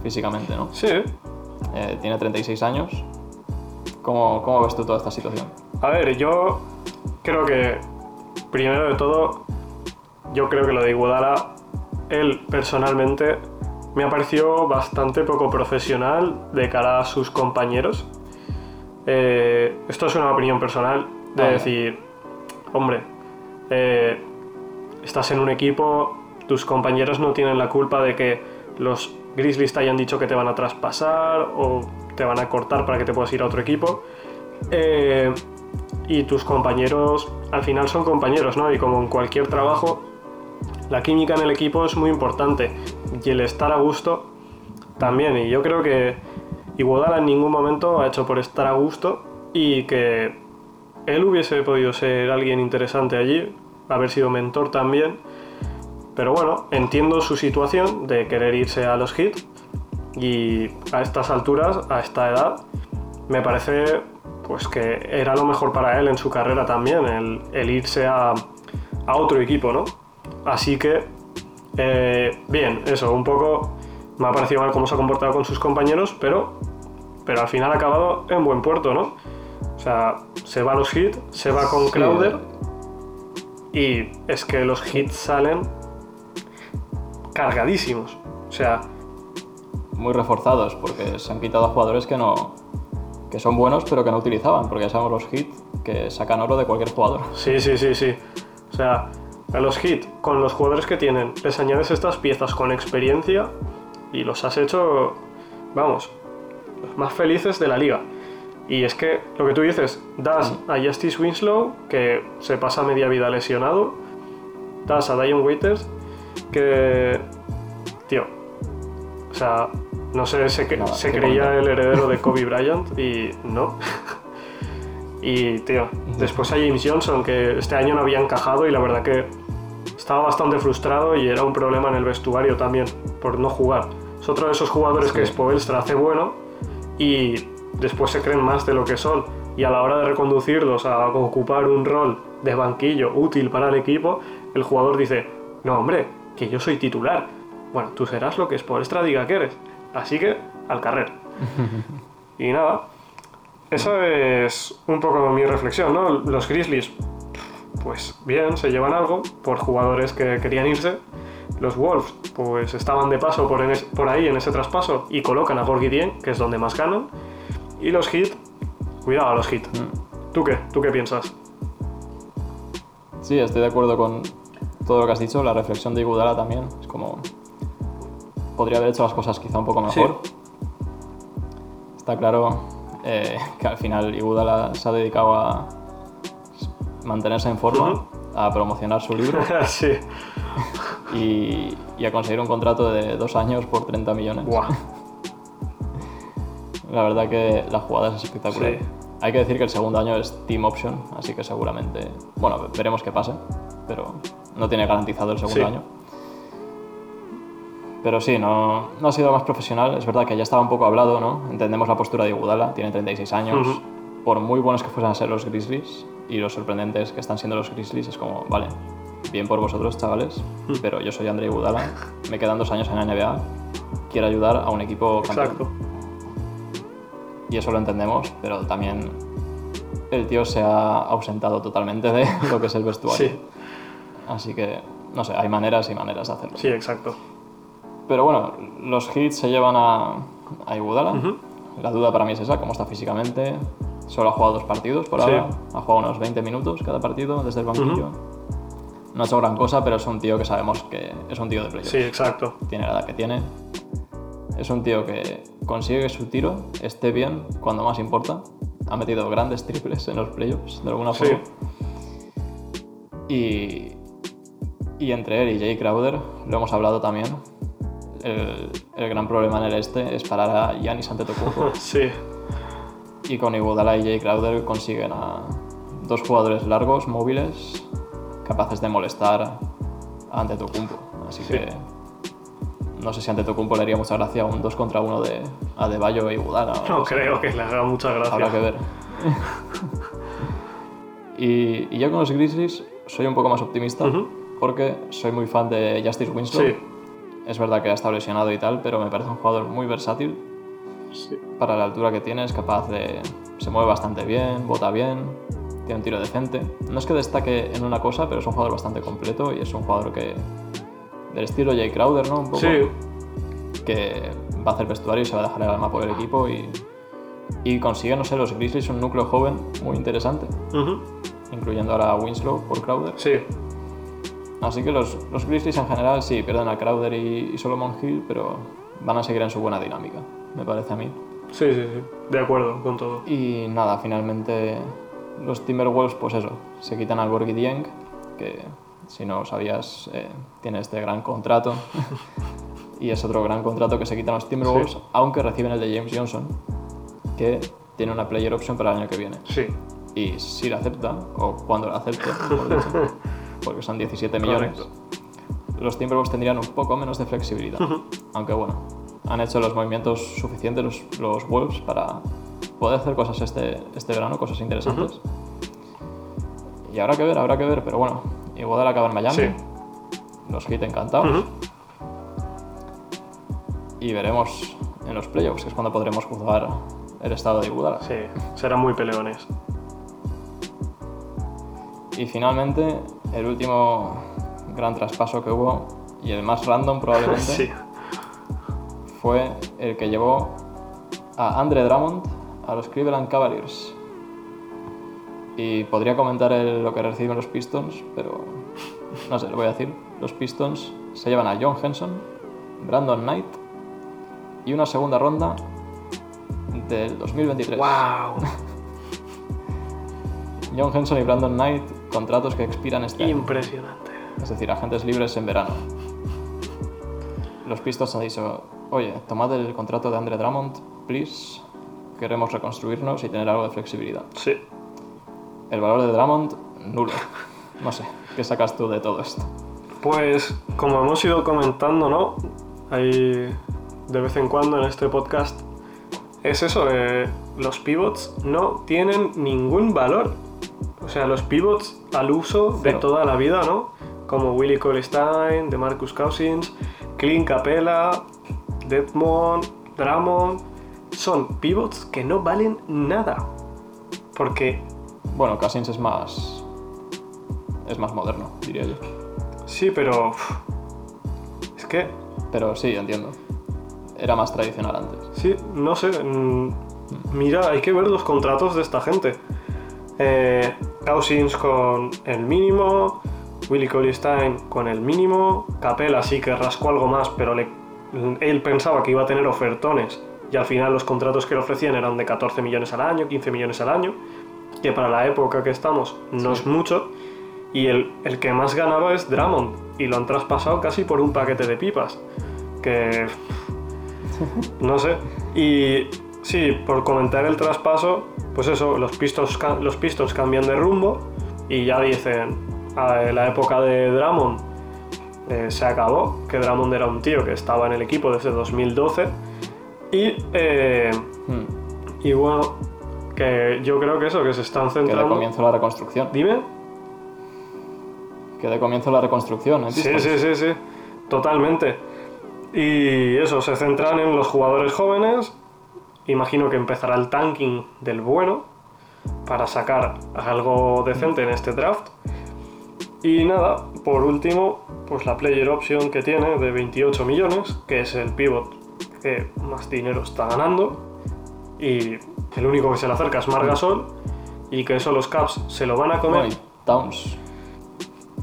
físicamente, ¿no? Sí. Eh, tiene 36 años. ¿Cómo, ¿Cómo ves tú toda esta situación? A ver, yo creo que, primero de todo, yo creo que lo de Iguodala, él personalmente me ha parecido bastante poco profesional de cara a sus compañeros. Eh, esto es una opinión personal de Vale. decir, hombre, eh, estás en un equipo, tus compañeros no tienen la culpa de que los Grizzlies te hayan dicho que te van a traspasar o te van a cortar para que te puedas ir a otro equipo. Eh, y tus compañeros al final son compañeros, ¿no? Y como en cualquier trabajo, la química en el equipo es muy importante y el estar a gusto también. Y yo creo que Iguodala en ningún momento ha hecho por estar a gusto y que él hubiese podido ser alguien interesante allí, haber sido mentor también. Pero bueno, entiendo su situación de querer irse a los Heat y a estas alturas, a esta edad, me parece pues que era lo mejor para él en su carrera también, el, el irse a, a otro equipo, ¿no? Así que, eh, bien, eso, un poco me ha parecido mal cómo se ha comportado con sus compañeros, pero, pero al final ha acabado en buen puerto, ¿no? O sea, se va a los Heat, se va con Sí. Crowder y es que los Heat salen cargadísimos. O sea, Muy reforzados, porque se han quitado a jugadores que no. que son buenos, pero que no utilizaban, porque ya sabemos los Heat que sacan oro de cualquier jugador. Sí, sí, sí, sí. O sea, a los Heat, con los jugadores que tienen, les añades estas piezas con experiencia y los has hecho, vamos, los más felices de la liga. Y es que lo que tú dices, das a Justice Winslow, que se pasa media vida lesionado, das a Dion Waiters, que, tío, o sea, no sé, se, que- se que creía el heredero de Kobe Bryant y no. Y, tío, después a James Johnson, que este año no había encajado y la verdad que estaba bastante frustrado y era un problema en el vestuario también, por no jugar. Es otro de esos jugadores que Sí. Spoelstra hace bueno y después se creen más de lo que son. Y a la hora de reconducirlos a ocupar un rol de banquillo útil para el equipo, el jugador dice, no hombre, que yo soy titular. Bueno, tú serás lo que Spoelstra diga que eres. Así que, al carrer. y nada, esa es un poco mi reflexión, ¿no? Los Grizzlies, pues bien, se llevan algo por jugadores que querían irse. Los Wolves, pues estaban de paso por, en es- por ahí en ese traspaso y colocan a Gorgie Dieng, que es donde más ganan. Y los Heat, cuidado a los Heat. ¿Tú qué? ¿Tú qué piensas? Sí, estoy de acuerdo con todo lo que has dicho. La reflexión de Iguodala también es como. Podría haber hecho las cosas quizá un poco mejor. Está claro eh, que al final Iguodala se ha dedicado a mantenerse en forma, a promocionar su libro. sí, y, y a conseguir un contrato de dos años por 30 millones. La verdad que la jugada es espectacular. Sí. Hay que decir que el segundo año es Team Option, así que seguramente, bueno, veremos qué pase, pero no tiene garantizado el segundo Sí. año. Pero sí, no, no ha sido más profesional. Es verdad que ya estaba un poco hablado, ¿no? Entendemos la postura de Iguodala, tiene 36 años. Por muy buenos que fuesen a ser los Grizzlies y los sorprendentes que están siendo los Grizzlies, es como, vale, bien por vosotros, chavales, pero yo soy André Iguodala, me quedan dos años en la NBA, quiero ayudar a un equipo campeón. Exacto. Y eso lo entendemos, pero también el tío se ha ausentado totalmente de lo que es el vestuario. Sí, Así que, no sé, hay maneras y maneras de hacerlo. sí, exacto. Pero bueno, los hits se llevan a, a Iguodala. La duda para mí es esa, cómo está físicamente. Solo ha jugado dos partidos por Sí. ahora. Ha jugado unos 20 minutos cada partido desde el banquillo. No ha hecho gran cosa, pero es un tío que sabemos que es un tío de playoffs. Sí, exacto. Tiene la edad que tiene. Es un tío que consigue que su tiro esté bien cuando más importa. Ha metido grandes triples en los playoffs, de alguna Sí. forma. Y, y entre él y Jay Crowder, lo hemos hablado también, el, el gran problema en el este es parar a Giannis Antetokounmpo. Sí, y con Iguodala y Jay Crowder consiguen a dos jugadores largos, móviles, capaces de molestar a Antetokounmpo. Así Sí. que no sé si Antetokounmpo le haría mucha gracia un 2 contra 1 de Adebayo e Iguodala. no creo que le haga mucha gracia. Habrá que ver. y, y yo con los Grizzlies soy un poco más optimista Ujú. Porque soy muy fan de Justice Winslow. Sí, Es verdad que ha estado lesionado y tal, pero me parece un jugador muy versátil. sí. Para la altura que tiene es capaz de... Se mueve bastante bien, bota bien, tiene un tiro decente. No es que destaque en una cosa, pero es un jugador bastante completo y es un jugador que... Del estilo Jay Crowder, ¿no? Un poco. Sí, que va a hacer vestuario y se va a dejar el alma por el equipo y, y consigue, no sé, los Grizzlies un núcleo joven muy interesante, Ujú. incluyendo ahora a Winslow por Crowder. sí, Así que los, los Grizzlies en general sí pierden a Crowder y, y Solomon Hill, pero van a seguir en su buena dinámica, me parece a mí. sí, sí, sí. De acuerdo con todo. Y nada, finalmente los Timberwolves, pues eso, se quitan al Gorgie Dieng, que si no lo sabías, eh, tiene este gran contrato. y es otro gran contrato que se quitan los Timberwolves, Sí. aunque reciben el de James Johnson, que tiene una player option para el año que viene. Sí, Y si la acepta, o cuando la acepte, dicho, porque son 17 millones, Correcto. los Timberwolves tendrían un poco menos de flexibilidad. Aunque bueno, han hecho los movimientos suficientes los, los Wolves para poder hacer cosas este, este verano, cosas interesantes. Y habrá que ver, habrá que ver, pero bueno, Iguodala acaba en Miami, Sí. los Heat encantados, y veremos en los playoffs, que es cuando podremos juzgar el estado de Iguodala. sí. Serán muy peleones. Y finalmente, el último gran traspaso que hubo, y el más random probablemente, Sí, fue el que llevó a Andre Drummond a los Cleveland Cavaliers. Y podría comentar el- lo que reciben los Pistons, pero no sé, lo voy a decir. Los Pistons se llevan a John Henson, Brandon Knight y una segunda ronda del 2023. wow. John Henson y Brandon Knight, contratos que expiran este año. Impresionante. Es decir, agentes libres en verano. Los Pistons han dicho, oye, tomad el contrato de Andre Drummond, please. Queremos reconstruirnos y tener algo de flexibilidad. Sí. El valor de Drummond, nulo. No sé, ¿qué sacas tú de todo esto? Pues como hemos ido comentando, ¿no? Ahí de vez en cuando en este podcast es eso, eh, los pivots no tienen ningún valor. O sea, los pivots al uso de toda la vida, ¿no? Como Willie Colistein, de Marcus Cousins, Clint Capella, Dedmon, Drummond, son pivots que no valen nada. Porque Bueno, Cousins es más... es más moderno, diría yo. sí, pero es que Pero sí, entiendo. Era más tradicional antes. Sí, no sé. mm, Mira, hay que ver los contratos de esta gente. Eh, Cousins con el mínimo, Willie Colistein con el mínimo, Capella sí que rascó algo más, pero le- él pensaba que iba a tener ofertones y al final los contratos que le ofrecían eran de 14 millones al año, 15 millones al año, que para la época que estamos no es mucho. Y el, el que más ganaba es Drummond, y lo han traspasado casi por un paquete de pipas. Que. No sé. Y sí, por comentar el traspaso, pues eso, los Pistons, los Pistons cambian de rumbo y ya dicen, "Ah, la época de Drummond eh, se acabó, que Drummond era un tío que estaba en el equipo desde 2012 y, eh, Hmm. y bueno, que yo creo que eso, que se están Que de centrando... comienzo la reconstrucción. Dime. Que de comienzo la reconstrucción, ¿eh? Sí, sí, sí, sí, totalmente. Y eso, se centran en los jugadores jóvenes. Imagino que empezará el tanking del bueno para sacar algo decente en este draft. Y nada, por último, pues la player option que tiene de 28 millones, que es el pivot que más dinero está ganando. Y el único que se le acerca es Margasol. Y que eso los Caps se lo van a comer. y Towns.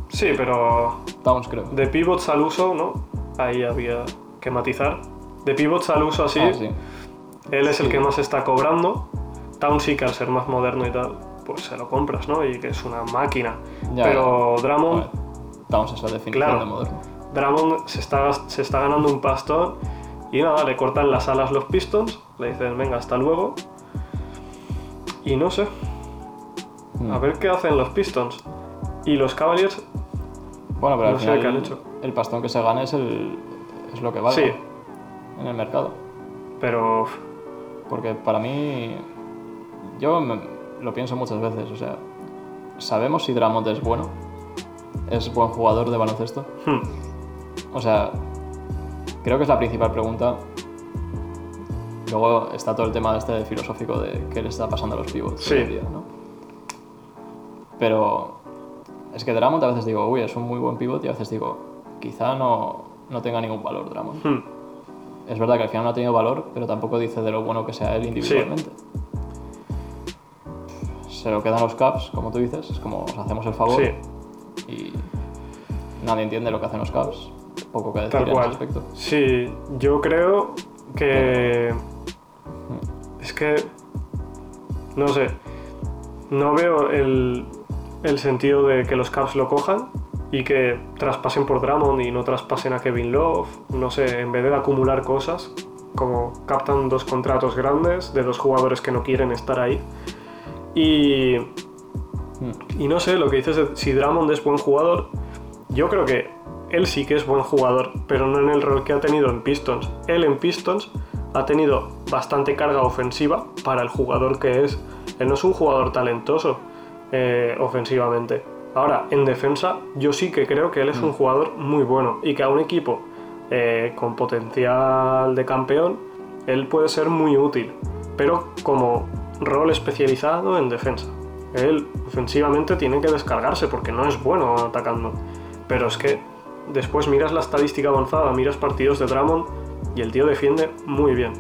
Sí, pero Towns, creo. de pivots al uso, ¿no? Ahí había que matizar. De pivots al uso así, Ah, sí. Él es el que más está cobrando. Town sí que al ser más moderno y tal, pues se lo compras, ¿no? Y que es una máquina. Ya, Pero A Drummond, Towns es la definición Claro. de moderno. Drummond se está, se está ganando un pastón y nada, le cortan las alas los Pistons, le dicen, venga, hasta luego. Y no sé, Hmm. a ver qué hacen los Pistons. Y los Cavaliers, Bueno, pero no al sé final qué han hecho. el pastón que se gane es, el, es lo que vale sí, en el mercado. pero Porque para mí, yo me- lo pienso muchas veces, o sea, sabemos si Dramont es bueno, es buen jugador de baloncesto. hmm, O sea, creo que es la principal pregunta. Luego está todo el tema este filosófico de qué le está pasando a los pivots Sí. día, ¿no? Pero es que Dramont a veces digo, uy, es un muy buen pivot y a veces digo, quizá no, no tenga ningún valor Dramont. hmm. Es verdad que al final no ha tenido valor, pero tampoco dice de lo bueno que sea él individualmente. Se lo quedan los Caps, como tú dices, es como os hacemos el favor sí. y nadie entiende lo que hacen los Caps. Poco que decir Tal en ese aspecto. Sí, yo creo que. Es que. No sé. No veo el, el sentido de que los Caps lo cojan y que traspasen por Drummond y no traspasen a Kevin Love. No sé, en vez de acumular cosas, como captan dos contratos grandes de dos jugadores que no quieren estar ahí. Y. Y no sé, lo que dices si Drummond es buen jugador, yo creo que él sí que es buen jugador, pero no en el rol que ha tenido en Pistons. Él en Pistons ha tenido bastante carga ofensiva para el jugador que es. Él no es un jugador talentoso eh, ofensivamente. Ahora, en defensa, yo sí que creo que él es un jugador muy bueno y que a un equipo eh, con potencial de campeón, él puede ser muy útil, pero como rol especializado en defensa. Él ofensivamente tiene que descargarse porque no es bueno atacando. Pero es que después miras la estadística avanzada, miras partidos de Drummond y el tío defiende muy bien.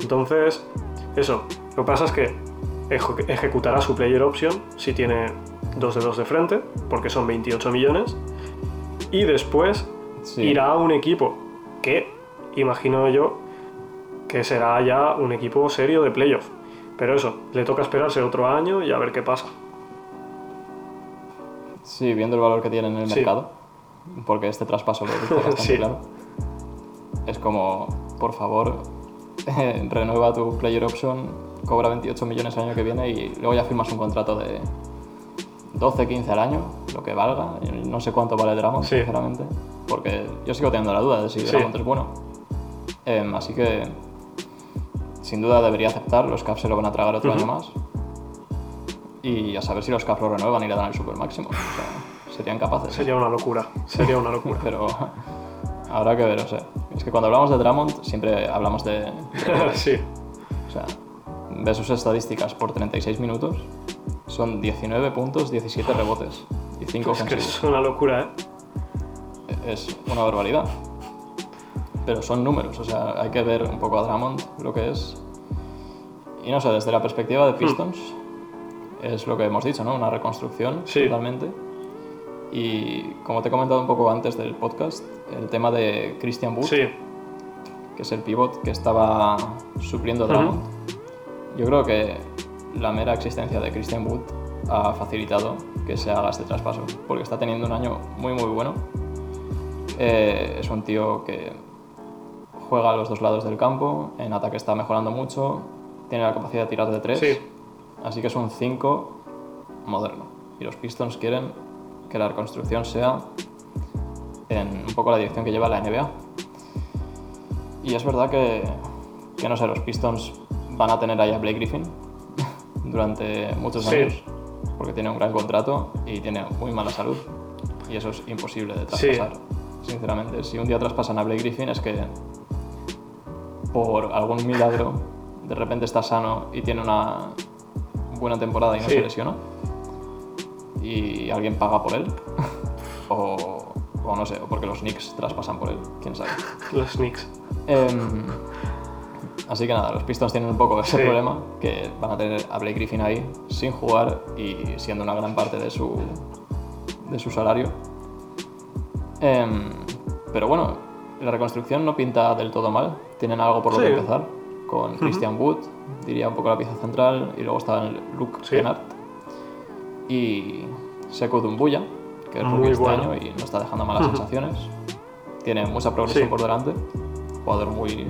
Entonces, eso. Lo que pasa es que eje- ejecutará su player option si tiene 2 de 2 de frente, porque son 28 millones. Y después Sí. irá a un equipo que, imagino yo, que será ya un equipo serio de playoff. Pero eso, le toca esperarse otro año y a ver qué pasa. Sí, viendo el valor que tiene en el Sí. mercado, porque este traspaso lo dice bastante Sí. claro. Es como, por favor, renueva tu player option, cobra 28 millones el año que viene y luego ya firmas un contrato de 12, 15 al año, lo que valga. No sé cuánto vale Drummond, Sí. sinceramente, porque yo sigo teniendo la duda de si Sí. Drummond es bueno. Em, así que, sin duda debería aceptar, los Caps se lo van a tragar otro Ujú. año más. Y a saber si los Caps lo renuevan y le dan el super máximo. O sea, serían capaces. Sería una locura. Sería una locura. Pero habrá que ver, o sea. Es que cuando hablamos de Drummond siempre hablamos de... de- sí. o sea, ves sus estadísticas por 36 minutos, son 19 puntos, 17 rebotes y 5 Es que es una locura, ¿eh? Es una barbaridad. Pero son números, o sea, hay que ver un poco a Drummond lo que es. Y no sé, desde la perspectiva de Pistons, es lo que hemos dicho, ¿no? Una reconstrucción Sí. totalmente. Y como te he comentado un poco antes del podcast, el tema de Christian Wood, Sí. que es el pivot que estaba supliendo a Ujú. Drummond. Yo creo que la mera existencia de Christian Wood ha facilitado que se haga este traspaso, porque está teniendo un año muy muy bueno Eh, es un tío que juega a los dos lados del campo, en ataque está mejorando mucho, tiene la capacidad de tirar de tres, Sí. así que es un 5 moderno. Y los Pistons quieren que la reconstrucción sea en un poco la dirección que lleva la NBA. Y es verdad que, que no sé, los Pistons van a tener ahí a Blake Griffin durante muchos Sí. años, porque tiene un gran contrato y tiene muy mala salud. Y eso es imposible de Sí. traspasar, sinceramente. Si un día traspasan a Blake Griffin es que por algún milagro de repente está sano y tiene una buena temporada y no Sí. se lesiona y alguien paga por él o, o no sé, o porque los Knicks traspasan por él, quién sabe. Los Knicks. Em, así que nada, los Pistons tienen un poco ese Sí. problema, que van a tener a Blake Griffin ahí sin jugar y siendo una gran parte de su, de su salario. Em, pero bueno, la reconstrucción no pinta del todo mal, tienen algo por lo Sí. que empezar, con Christian Wood, diría un poco la pieza central, y luego está el Luke Sí. Kennard y Sekou Dumbuya, que es Muy rookie este año y no está dejando malas sensaciones. Tiene mucha progresión por delante. Jugador muy,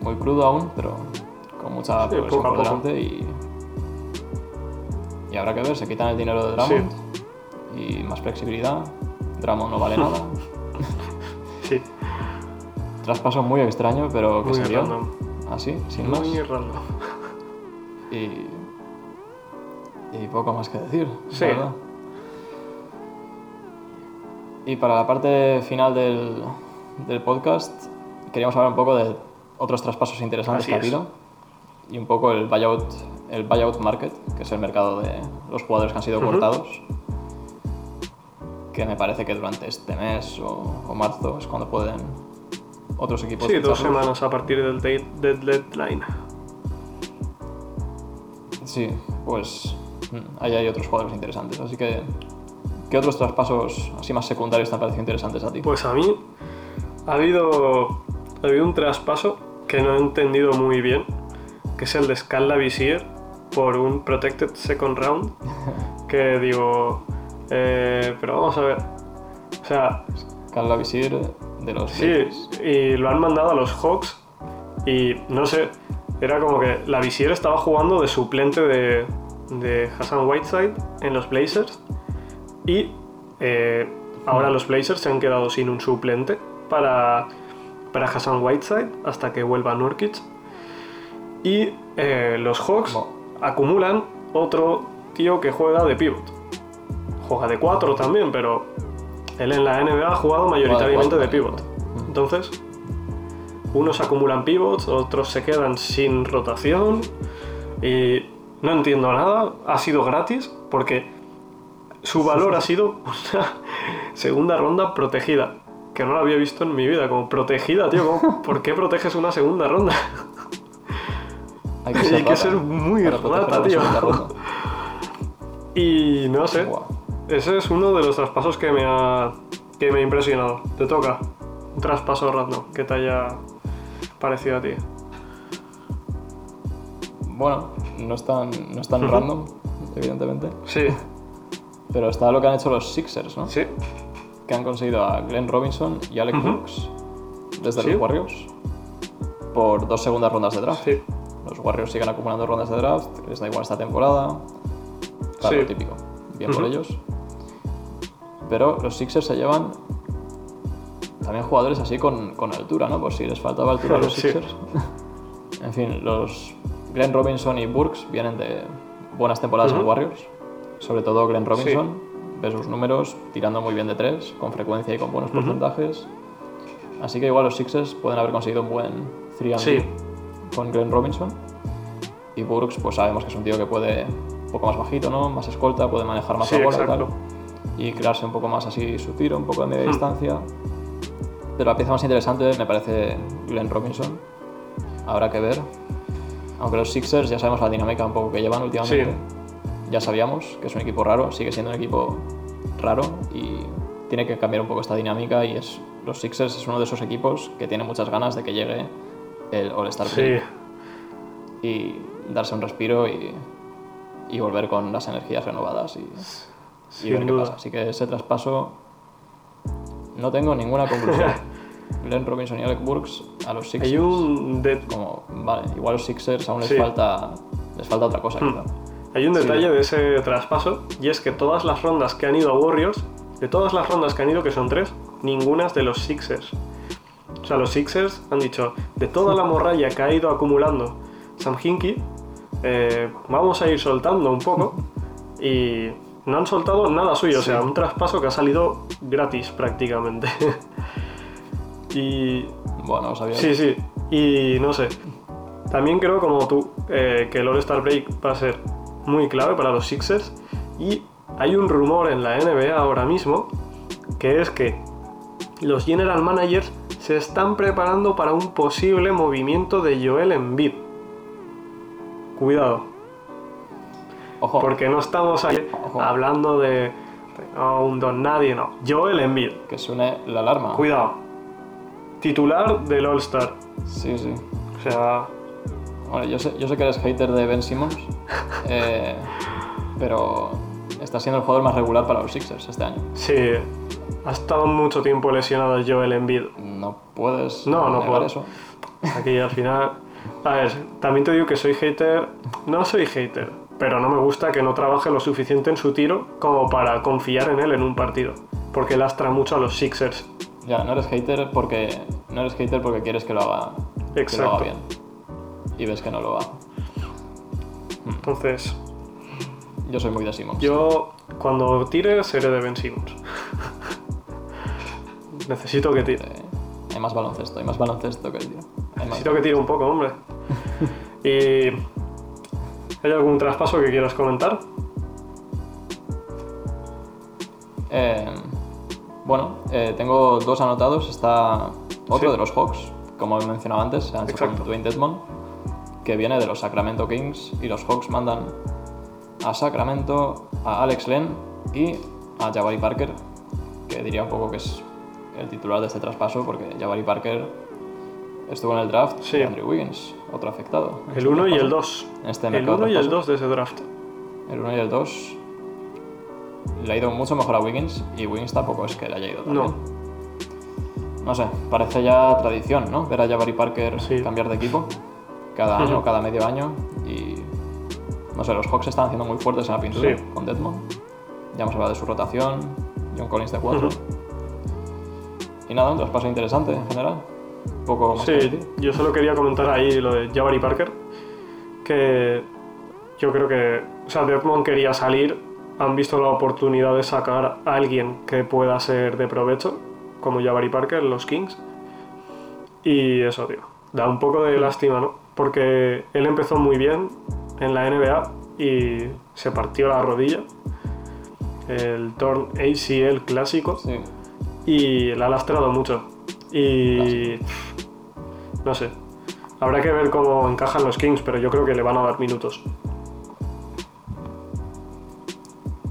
muy crudo aún, pero con mucha Sí, progresión por delante. Y, y habrá que ver, se quitan el dinero de Drummond y más flexibilidad. Drummond no vale nada. Sí. Traspaso muy extraño, pero que Muy se dio. random. Así, sin más. Muy random. Y, y poco más que decir, Sí. verdad. Y para la parte final del, del podcast, queríamos hablar un poco de otros traspasos interesantes Así que ha es. habido y un poco el buyout, el buyout market, que es el mercado de los jugadores que han sido cortados. Que me parece que durante este mes o, o marzo es cuando pueden otros equipos. Sí, dos ficharlos. semanas a partir del date, del deadline. Sí, pues mm, ahí hay otros jugadores interesantes. Así que, ¿qué otros traspasos así más secundarios te han parecido interesantes a ti? Pues a mí ha habido, ha habido un traspaso que no he entendido muy bien, que es el de Scala Visier por un Protected Second Round, que digo, eh, pero vamos a ver, o sea, Carla Visir de los sí, Lakers. y lo han mandado a los Hawks y no sé, era como que la Visier estaba jugando de suplente de, de Hassan Whiteside en los Blazers y eh, ahora los Blazers se han quedado sin un suplente para, para Hassan Whiteside hasta que vuelva Nurkic y eh, los Hawks acumulan otro tío que juega de pivot. Juega de 4 también, pero él en la NBA ha jugado mayoritariamente de pivot. ¿no? Entonces, unos acumulan pivots, otros se quedan sin rotación y no entiendo nada. Ha sido gratis porque su valor ha sido una segunda ronda protegida. Que no la había visto en mi vida, como protegida, tío. ¿cómo- ¿Por qué proteges una segunda ronda? Hay que Hay ser, que rata ser muy rata, tío. Y no sé, ese es uno de los traspasos que me ha, que me ha impresionado. Te toca un traspaso random que te haya parecido a ti. Bueno, no es tan, no es tan random, evidentemente. Sí, Pero está lo que han hecho los Sixers, ¿no? sí, Que han conseguido a Glenn Robinson y Alec Ujú. Brooks desde Sí. los Warriors por dos segundas rondas de draft. sí. Los Warriors siguen acumulando rondas de draft, les da igual esta temporada. Claro, Sí. lo típico. Bien por ellos. Pero los Sixers se llevan también jugadores así con, con altura, ¿no? Por si les faltaba altura a los. Sixers. en fin, los Glenn Robinson y Burks vienen de buenas temporadas en Ujú. Warriors. Sobre todo Glenn Robinson. Ve sus números tirando muy bien de tres, con frecuencia y con buenos Ujú. porcentajes. Así que igual los Sixers pueden haber conseguido un buen 3 Sí. con Glenn Robinson. Y Burks, pues sabemos que es un tío que puede un poco más bajito, ¿no? Más escolta, puede manejar más Sí, la bola y tal. Y crearse un poco más así su tiro, un poco de media Hmm. distancia. Pero la pieza más interesante me parece Glenn Robinson. Habrá que ver. Aunque los Sixers ya sabemos la dinámica un poco que llevan últimamente. Sí. Ya sabíamos que es un equipo raro, sigue siendo un equipo raro y tiene que cambiar un poco esta dinámica y es los Sixers es uno de esos equipos que tiene muchas ganas de que llegue el All-Star Sí, y darse un respiro y, y volver con las energías renovadas y, y ver qué duda. pasa. Así que ese traspaso no tengo ninguna conclusión. Glenn Robinson y Alec Burks a los Sixers. Hay un, de- Como, vale, igual los Sixers aún les Sí. Hmm. falta les falta otra cosa, quizá. Hay un Sí. detalle de ese traspaso y es que todas las rondas que han ido a Warriors, de todas las rondas que han ido, que son tres, ninguna es de los Sixers. O sea, los Sixers han dicho, de toda la morralla que ha ido acumulando Sam Hinkie, eh, vamos a ir soltando un poco y no han soltado nada suyo, o sea, un traspaso que ha salido gratis prácticamente. y Bueno, sabía. Sí, sí. Y no sé. También creo, como tú, eh, que el All-Star Break va a ser muy clave para los Sixers. Y hay un rumor en la NBA ahora mismo que es que los general managers se están preparando para un posible movimiento de Joel Embiid. Cuidado, Ojo, porque no estamos ahí Ojo. hablando de, de, "Oh, un don nadie, no. Joel Embiid. que suene la alarma. Cuidado. Titular del All-Star. Sí, sí. O sea, Bueno, yo sé, yo sé que eres hater de Ben Simmons, eh, pero está siendo el jugador más regular para los Sixers este año. Sí, ha estado mucho tiempo lesionado Joel Embiid. No puedes No, no puedo. eso. Aquí al final. A ver, también te digo que soy hater. No soy hater, pero no me gusta que no trabaje lo suficiente en su tiro como para confiar en él en un partido. Porque lastra mucho a los Sixers. Ya, no eres hater porque no eres hater porque quieres que lo haga, que lo Exacto. haga bien. Y ves que no lo hace. Entonces, Yo soy muy de Simmons. yo cuando tire seré de Ben Simmons. Necesito que tire. Eh, hay más baloncesto, hay más baloncesto que el más- Necesito que tire un poco, hombre. Y. ¿Hay algún traspaso que quieras comentar? Eh, bueno, eh, tengo dos anotados. Está otro Sí. de los Hawks, como he mencionado antes, se han hecho con Exacto. Dwayne Dedmon, que viene de los Sacramento Kings. Y los Hawks mandan a Sacramento a Alex Len y a Jabari Parker, que diría un poco que es el titular de este traspaso, porque Jabari Parker estuvo en el draft Sí. de Andrew Wiggins, otro afectado. El este 1 y el traspaso. 2. En este El mercado 1 y el traspaso. 2 de ese draft. El 1 y el 2 le ha ido mucho mejor a Wiggins y Wiggins tampoco es que le haya ido tan No. bien. No sé, parece ya tradición, ¿no? Ver a Jabari Parker Sí. cambiar de equipo cada año, cada medio año y no sé, los Hawks están haciendo muy fuertes en la pintura Sí. con Deadmon. Ya hemos hablado de su rotación, John Collins de 4. Ujú. Y nada, un traspaso interesante en general. Un poco más Sí, positivo. yo solo quería comentar ahí lo de Jabari Parker. Que yo creo que. O sea, Deadmond quería salir. Han visto la oportunidad de sacar a alguien que pueda ser de provecho, como Jabari Parker, los Kings. Y eso, tío. Da un poco de lástima, ¿no? Porque él empezó muy bien en la NBA y se partió la rodilla. El torn ACL clásico. Sí. y la ha lastrado mucho. Y no sé. Habrá que ver cómo encajan los Kings, pero yo creo que le van a dar minutos.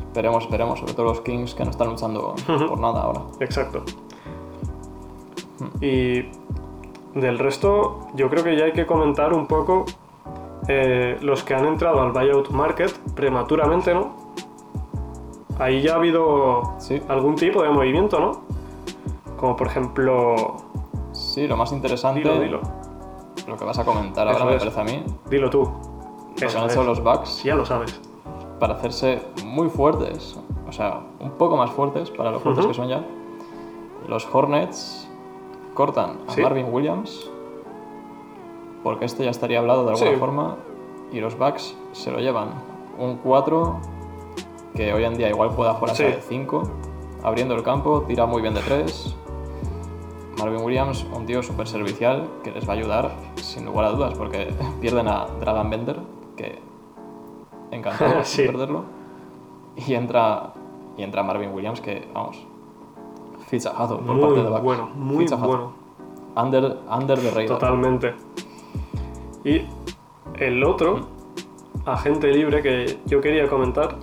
Esperemos, esperemos, sobre todo los Kings que no están luchando por nada ahora. Exacto. Y del resto, yo creo que ya hay que comentar un poco eh, los que han entrado al buyout market prematuramente, ¿no? Ahí ya ha habido Sí. algún tipo de movimiento, ¿no? Como por ejemplo. Sí, lo más interesante, Dilo, dilo. lo que vas a comentar Eso ahora me es. parece a mí, Dilo tú. lo que han hecho los Bucks ya lo sabes. para hacerse muy fuertes, o sea, un poco más fuertes para lo fuertes Ujú. que son ya. Los Hornets cortan a Sí. Marvin Williams, porque este ya estaría hablado de alguna Sí. forma, y los Bucks se lo llevan. Un 4 que hoy en día igual pueda jugar hasta Sí. de 5, abriendo el campo, tira muy bien de 3. Marvin Williams, un tío súper servicial que les va a ayudar sin lugar a dudas, porque pierden a Dragan Bender, que encantado de perderlo. Y entra, y entra Marvin Williams, que vamos, fichajazo por Muy parte de Bucks. bueno, muy Fichajazo. bueno. Under, under the radar. Totalmente. Y el otro, agente libre que yo quería comentar,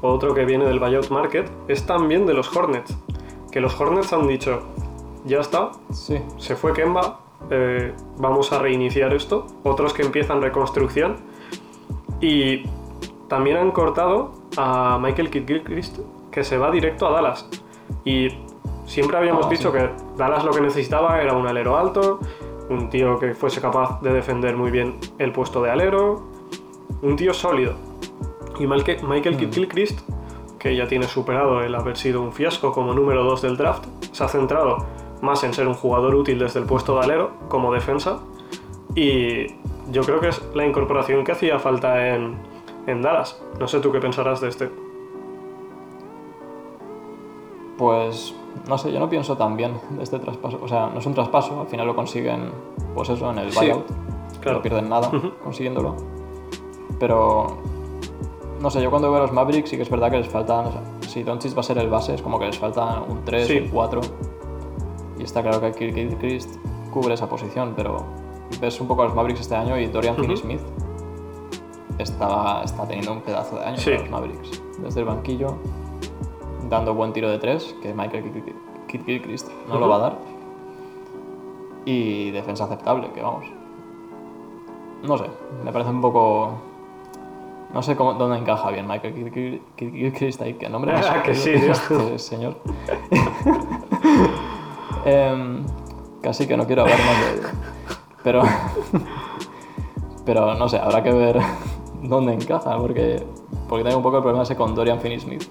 otro que viene del buyout market, es también de los Hornets. Que los Hornets han dicho, ya está, Sí, se fue Kemba, eh, vamos a reiniciar esto. Otros que empiezan reconstrucción. Y también han cortado a Michael Kidd Gilchrist, que se va directo a Dallas. Y Siempre habíamos Ah, dicho sí. que Dallas lo que necesitaba era un alero alto, un tío que fuese capaz de defender muy bien el puesto de alero, un tío sólido. Y Michael Mm. Gilchrist, que ya tiene superado el haber sido un fiasco como número 2 del draft, se ha centrado más en ser un jugador útil desde el puesto de alero, como defensa, y yo creo que es la incorporación que hacía falta en, en Dallas. No sé tú qué pensarás de este. Pues no sé, yo no pienso tan bien de este traspaso. O sea, no es un traspaso, al final lo consiguen, pues eso, en el Sí, buyout. claro. No pierden nada consiguiéndolo. Pero no sé, yo cuando veo a los Mavericks sí que es verdad que les faltan. o sea, si Doncic va a ser el base, es como que les falta un 3, Sí. un 4. Y está claro que Kirk Christ cubre esa posición, pero ves un poco a los Mavericks este año y Dorian. Finney-Smith está, está teniendo un pedazo de año Sí. para los Mavericks. Desde el banquillo, dando buen tiro de 3, que Michael Kirk Christ no lo va a dar. Y defensa aceptable, que vamos. No sé, me parece un poco. No sé cómo, dónde encaja bien Michael Kirk ahí, qué nombre más Ah, que sí, este señor. Em, casi que no quiero hablar más de ello. Pero. Pero no sé, habrá que ver dónde encaja, porque. Porque tengo un poco el problema ese con Dorian Finney-Smith,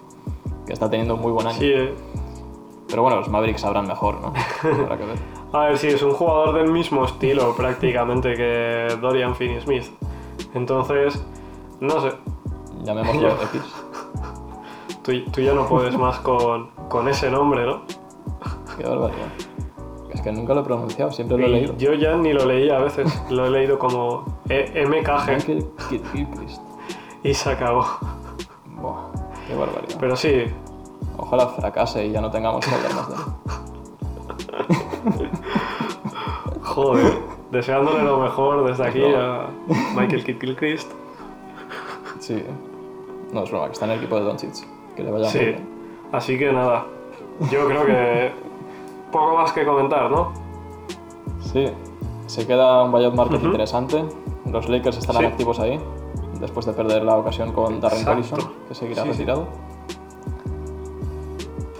que está teniendo un muy buen año. Sí, eh. Pero bueno, los Mavericks sabrán mejor, ¿no? Habrá que ver. A ver, sí, es un jugador del mismo estilo prácticamente que Dorian Finney-Smith. Entonces, no sé, Llamémoslo X. tú, tú ya no puedes más con, con ese nombre, ¿no? Qué barbaridad. Es que nunca lo he pronunciado, siempre lo he leído. yo ya ni lo leí a veces, lo he leído como E- MKG y se acabó. Qué barbaridad. Pero sí, Ojalá fracase y ya no tengamos que hablar más de él. joder, deseándole lo mejor desde aquí a Michael Kidd Gilchrist. Sí. No es broma, que está en el equipo de Doncic. Que le vaya muy Sí, bien. así que nada, yo creo que poco más que comentar, ¿no? Sí. Se queda un buyout market interesante. Los Lakers estarán Sí. activos ahí. Después de perder la ocasión con Darren. Collison, que seguirá Sí, sí. retirado.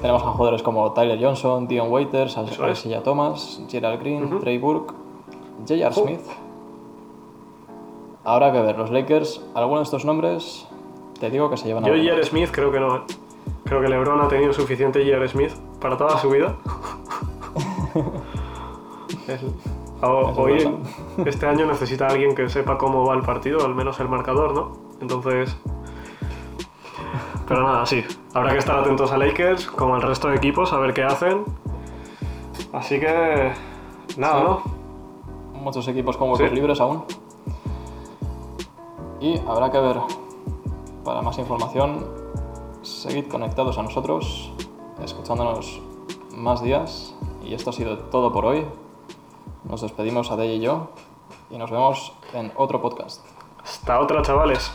Tenemos a jugadores como Tyler Johnson, Dion Waiters, Eso es. Thomas, Gerald Green, Ujú. Trey Burke, J.R. Oh. Smith. Habrá que ver, los Lakers, algunos de estos nombres, te digo que se llevan a Yo J.R. Smith creo que no. Creo que LeBron ha tenido suficiente J.R. Smith para toda su vida. Es- o- hoy, este año necesita alguien que sepa cómo va el partido, al menos el marcador, ¿no? Entonces... Pero nada, sí. Habrá que estar atentos a Lakers, como al resto de equipos, a ver qué hacen. Así que... Nada, Sí. ¿no? muchos equipos con huecos Sí. libres aún. Y habrá que ver, para más información, seguid conectados a nosotros, escuchándonos más días. Y esto ha sido todo por hoy. Nos despedimos a Dey y yo y nos vemos en otro podcast. Hasta otra, chavales.